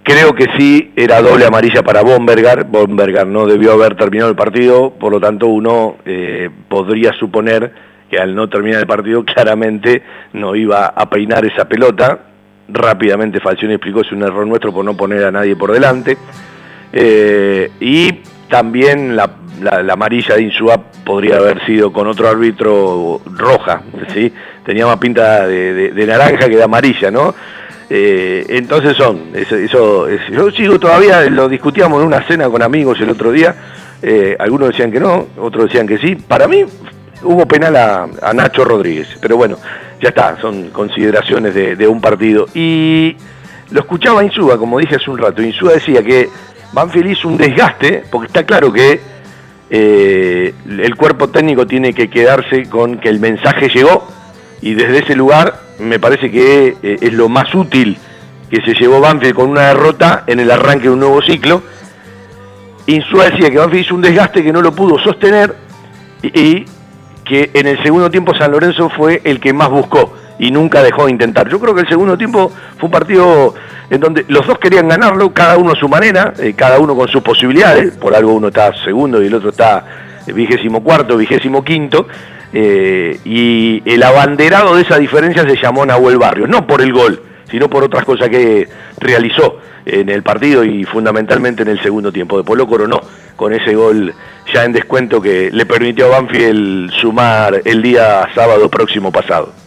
Creo que sí era doble amarilla para Bombergar. Bombergar no debió haber terminado el partido, por lo tanto uno eh, podría suponer que al no terminar el partido claramente no iba a peinar esa pelota. Rápidamente Falcioni explicó es un error nuestro por no poner a nadie por delante. y también la, amarilla de Insúa podría haber sido con otro árbitro roja, ¿sí? Tenía más pinta de, naranja que de amarilla, ¿no? Eh, entonces son, eso, yo sigo todavía, lo discutíamos en una cena con amigos el otro día, eh, algunos decían que no, otros decían que sí. Para mí hubo penal a, Nacho Rodríguez, pero bueno, ya está, son consideraciones de, un partido. Y lo escuchaba Insúa, como dije hace un rato, Insúa decía que Banfield hizo un desgaste, porque está claro que eh, el cuerpo técnico tiene que quedarse con que el mensaje llegó y desde ese lugar me parece que eh, es lo más útil que se llevó Banfield con una derrota en el arranque de un nuevo ciclo. Insúa decía que Banfield hizo un desgaste que no lo pudo sostener y, y que en el segundo tiempo San Lorenzo fue el que más buscó y nunca dejó de intentar. Yo creo que el segundo tiempo fue un partido en donde los dos querían ganarlo, cada uno a su manera, eh, cada uno con sus posibilidades, por algo uno está segundo y el otro está eh, vigésimo cuarto, vigésimo quinto, eh, y el abanderado de esa diferencia se llamó Nahuel Barrios, no por el gol, sino por otras cosas que realizó en el partido y fundamentalmente en el segundo tiempo. Después lo coronó con ese gol ya en descuento que le permitió a Banfield sumar el día sábado próximo pasado.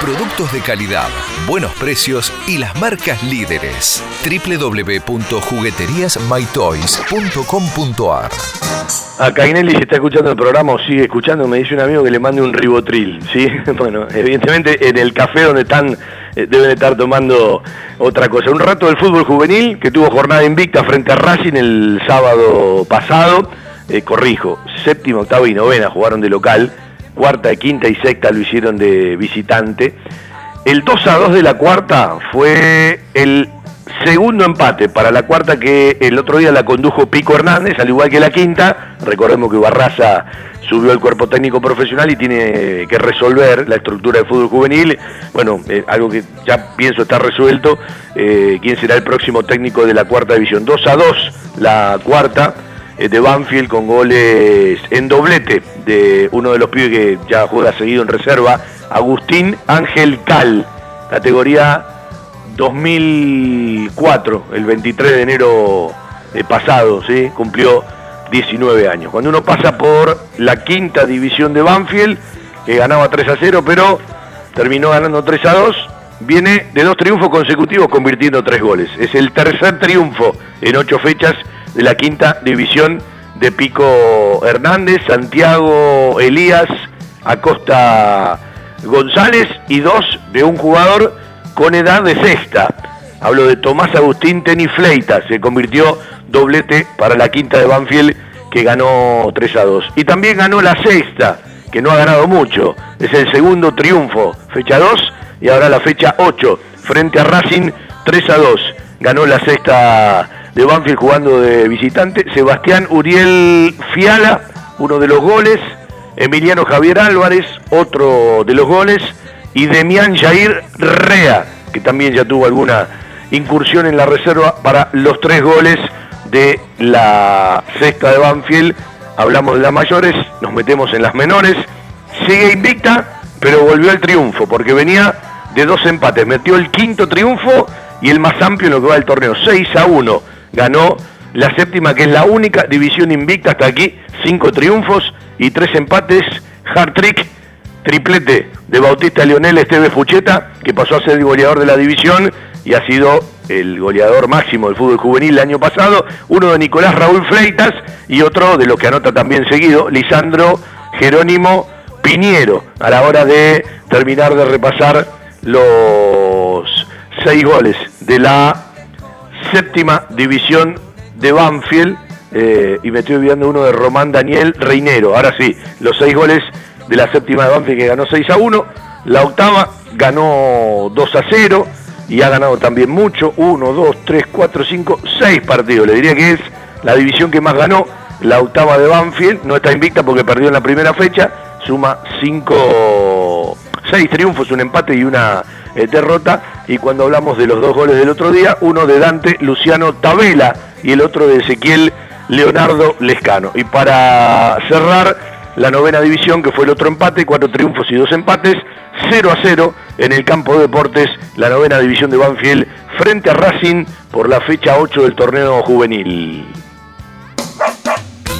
Productos de calidad, buenos precios y las marcas líderes. www.jugueteriasmytoys.com.ar Acá Inelli se está escuchando el programa o sigue escuchando, me dice un amigo que le mande un ribotril, ¿sí? Bueno, evidentemente en el café donde están, eh, deben estar tomando otra cosa. Un rato del fútbol juvenil, que tuvo jornada invicta frente a Racing el sábado pasado, eh, corrijo, séptima, octava y novena jugaron de local, cuarta, quinta y sexta lo hicieron de visitante. El 2 a 2 de la cuarta fue el segundo empate para la cuarta que el otro día la condujo Pico Hernández, al igual que la quinta. Recordemos que Barraza subió al cuerpo técnico profesional y tiene que resolver la estructura de fútbol juvenil. Bueno, eh, algo que ya pienso está resuelto. Eh, ¿Quién será el próximo técnico de la cuarta división? 2 a 2 la cuarta de Banfield con goles en doblete de uno de los pibes que ya juega seguido en reserva, Agustín Ángel Cal, categoría 2004, el 23 de enero eh, pasado, ¿sí? cumplió 19 años. Cuando uno pasa por la quinta división de Banfield, que ganaba 3 a 0, pero terminó ganando 3 a 2, viene de dos triunfos consecutivos convirtiendo tres goles. Es el tercer triunfo en ocho fechas de la quinta división de Pico Hernández, Santiago Elías, Acosta González y dos de un jugador con edad de sexta. Hablo de Tomás Agustín Tenifleita, se convirtió doblete para la quinta de Banfield que ganó 3 a 2. Y también ganó la sexta, que no ha ganado mucho. Es el segundo triunfo, fecha 2 y ahora la fecha 8, frente a Racing 3 a 2. Ganó la sexta de Banfield jugando de visitante. Sebastián Uriel Fiala, uno de los goles. Emiliano Javier Álvarez, otro de los goles. Y Demián Jair Rea, que también ya tuvo alguna incursión en la reserva para los tres goles de la sexta de Banfield. Hablamos de las mayores, nos metemos en las menores. Sigue invicta, pero volvió al triunfo, porque venía de dos empates. Metió el quinto triunfo y el más amplio en lo que va del torneo, 6 a 1. Ganó la séptima, que es la única división invicta hasta aquí, cinco triunfos y tres empates. Hard trick, triplete de Bautista Leonel Esteve Fucheta, que pasó a ser el goleador de la división y ha sido el goleador máximo del fútbol juvenil el año pasado. Uno de Nicolás Raúl Fleitas y otro de los que anota también seguido, Lisandro Jerónimo Piñero, a la hora de terminar de repasar los seis goles de la séptima división de Banfield. eh, y me estoy olvidando uno de Román Daniel Reinero. Ahora sí, los seis goles de la séptima de Banfield que ganó 6 a 1. La octava ganó 2 a 0 y ha ganado también mucho. 1, 2, 3, 4, 5, 6 partidos. Le diría que es la división que más ganó. La octava de Banfield no está invicta porque perdió en la primera fecha. Suma 5, 6 triunfos, un empate y una eh, derrota. Y cuando hablamos de los dos goles del otro día, uno de Dante Luciano Tabela y el otro de Ezequiel Leonardo Lescano. Y para cerrar la novena división, que fue el otro empate, cuatro triunfos y dos empates, 0 a 0 en el campo de deportes, la novena división de Banfield frente a Racing por la fecha 8 del torneo juvenil.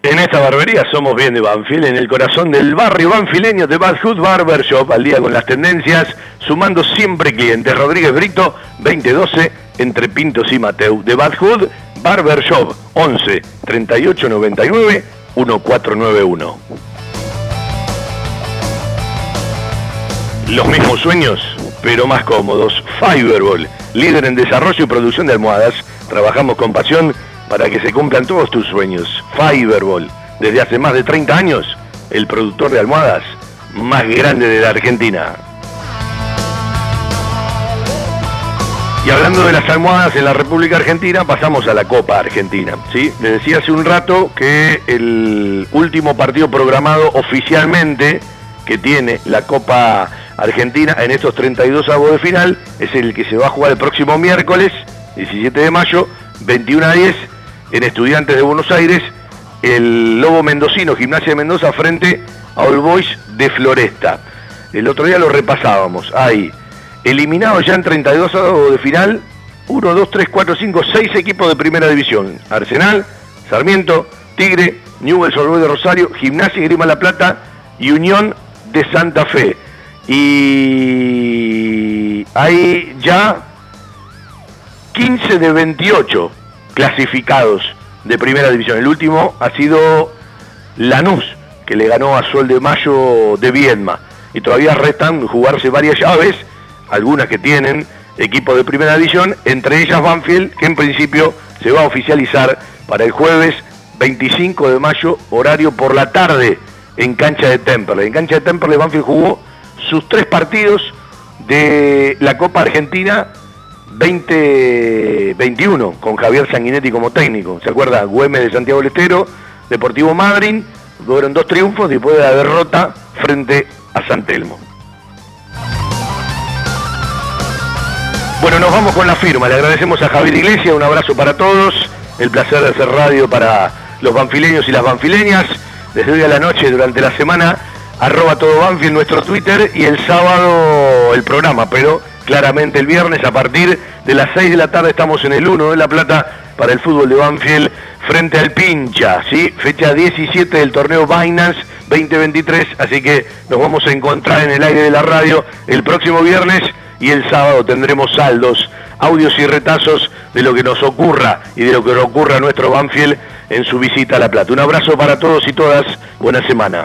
En esta barbería somos bien de Banfield, en el corazón del barrio banfileño de Bad Hood Barber Shop, al día con las tendencias, sumando siempre clientes. Rodríguez Brito, 2012, entre Pintos y Mateu. De Bad Hood Barber Shop, 11 38 99 1491. Los mismos sueños, pero más cómodos. Fiberball, líder en desarrollo y producción de almohadas. Trabajamos con pasión para que se cumplan todos tus sueños. Fiberball, desde hace más de 30 años, el productor de almohadas más grande de la Argentina. Y hablando de las almohadas en la República Argentina, pasamos a la Copa Argentina. ¿sí? Les decía hace un rato que el último partido programado oficialmente que tiene la Copa Argentina en estos 32 avos de final es el que se va a jugar el próximo miércoles, 17 de mayo, 21 a 10, en Estudiantes de Buenos Aires, el Lobo Mendocino, Gimnasia de Mendoza, frente a All Boys de Floresta. El otro día lo repasábamos. Ahí, eliminados ya en 32 avos de final, 1, 2, 3, 4, 5, 6 equipos de primera división. Arsenal, Sarmiento, Tigre, Newell's Old de Rosario, Gimnasia y Grima La Plata y Unión de Santa Fe. Y hay ya 15 de 28 clasificados de primera división. El último ha sido Lanús, que le ganó a Sol de Mayo de Viedma. Y todavía restan jugarse varias llaves, algunas que tienen equipos de primera división, entre ellas Banfield, que en principio se va a oficializar para el jueves 25 de mayo, horario por la tarde, en cancha de Temperley. En cancha de Temperley Banfield jugó sus tres partidos de la Copa Argentina 2021 con Javier Sanguinetti como técnico. ¿Se acuerda? Güemes de Santiago del Estero, Deportivo Madryn, fueron dos triunfos después de la derrota frente a San Telmo. Bueno, nos vamos con la firma. Le agradecemos a Javier Iglesias, un abrazo para todos. El placer de hacer radio para los banfileños y las banfileñas. Desde hoy a la noche, durante la semana, arroba todo Banfield nuestro Twitter y el sábado el programa, pero claramente el viernes a partir de las 6 de la tarde estamos en el 1 de La Plata para el fútbol de Banfield frente al Pincha, ¿sí? fecha 17 del torneo Binance 2023, así que nos vamos a encontrar en el aire de la radio el próximo viernes y el sábado tendremos saldos, audios y retazos de lo que nos ocurra y de lo que nos ocurra a nuestro Banfield en su visita a La Plata. Un abrazo para todos y todas, buena semana.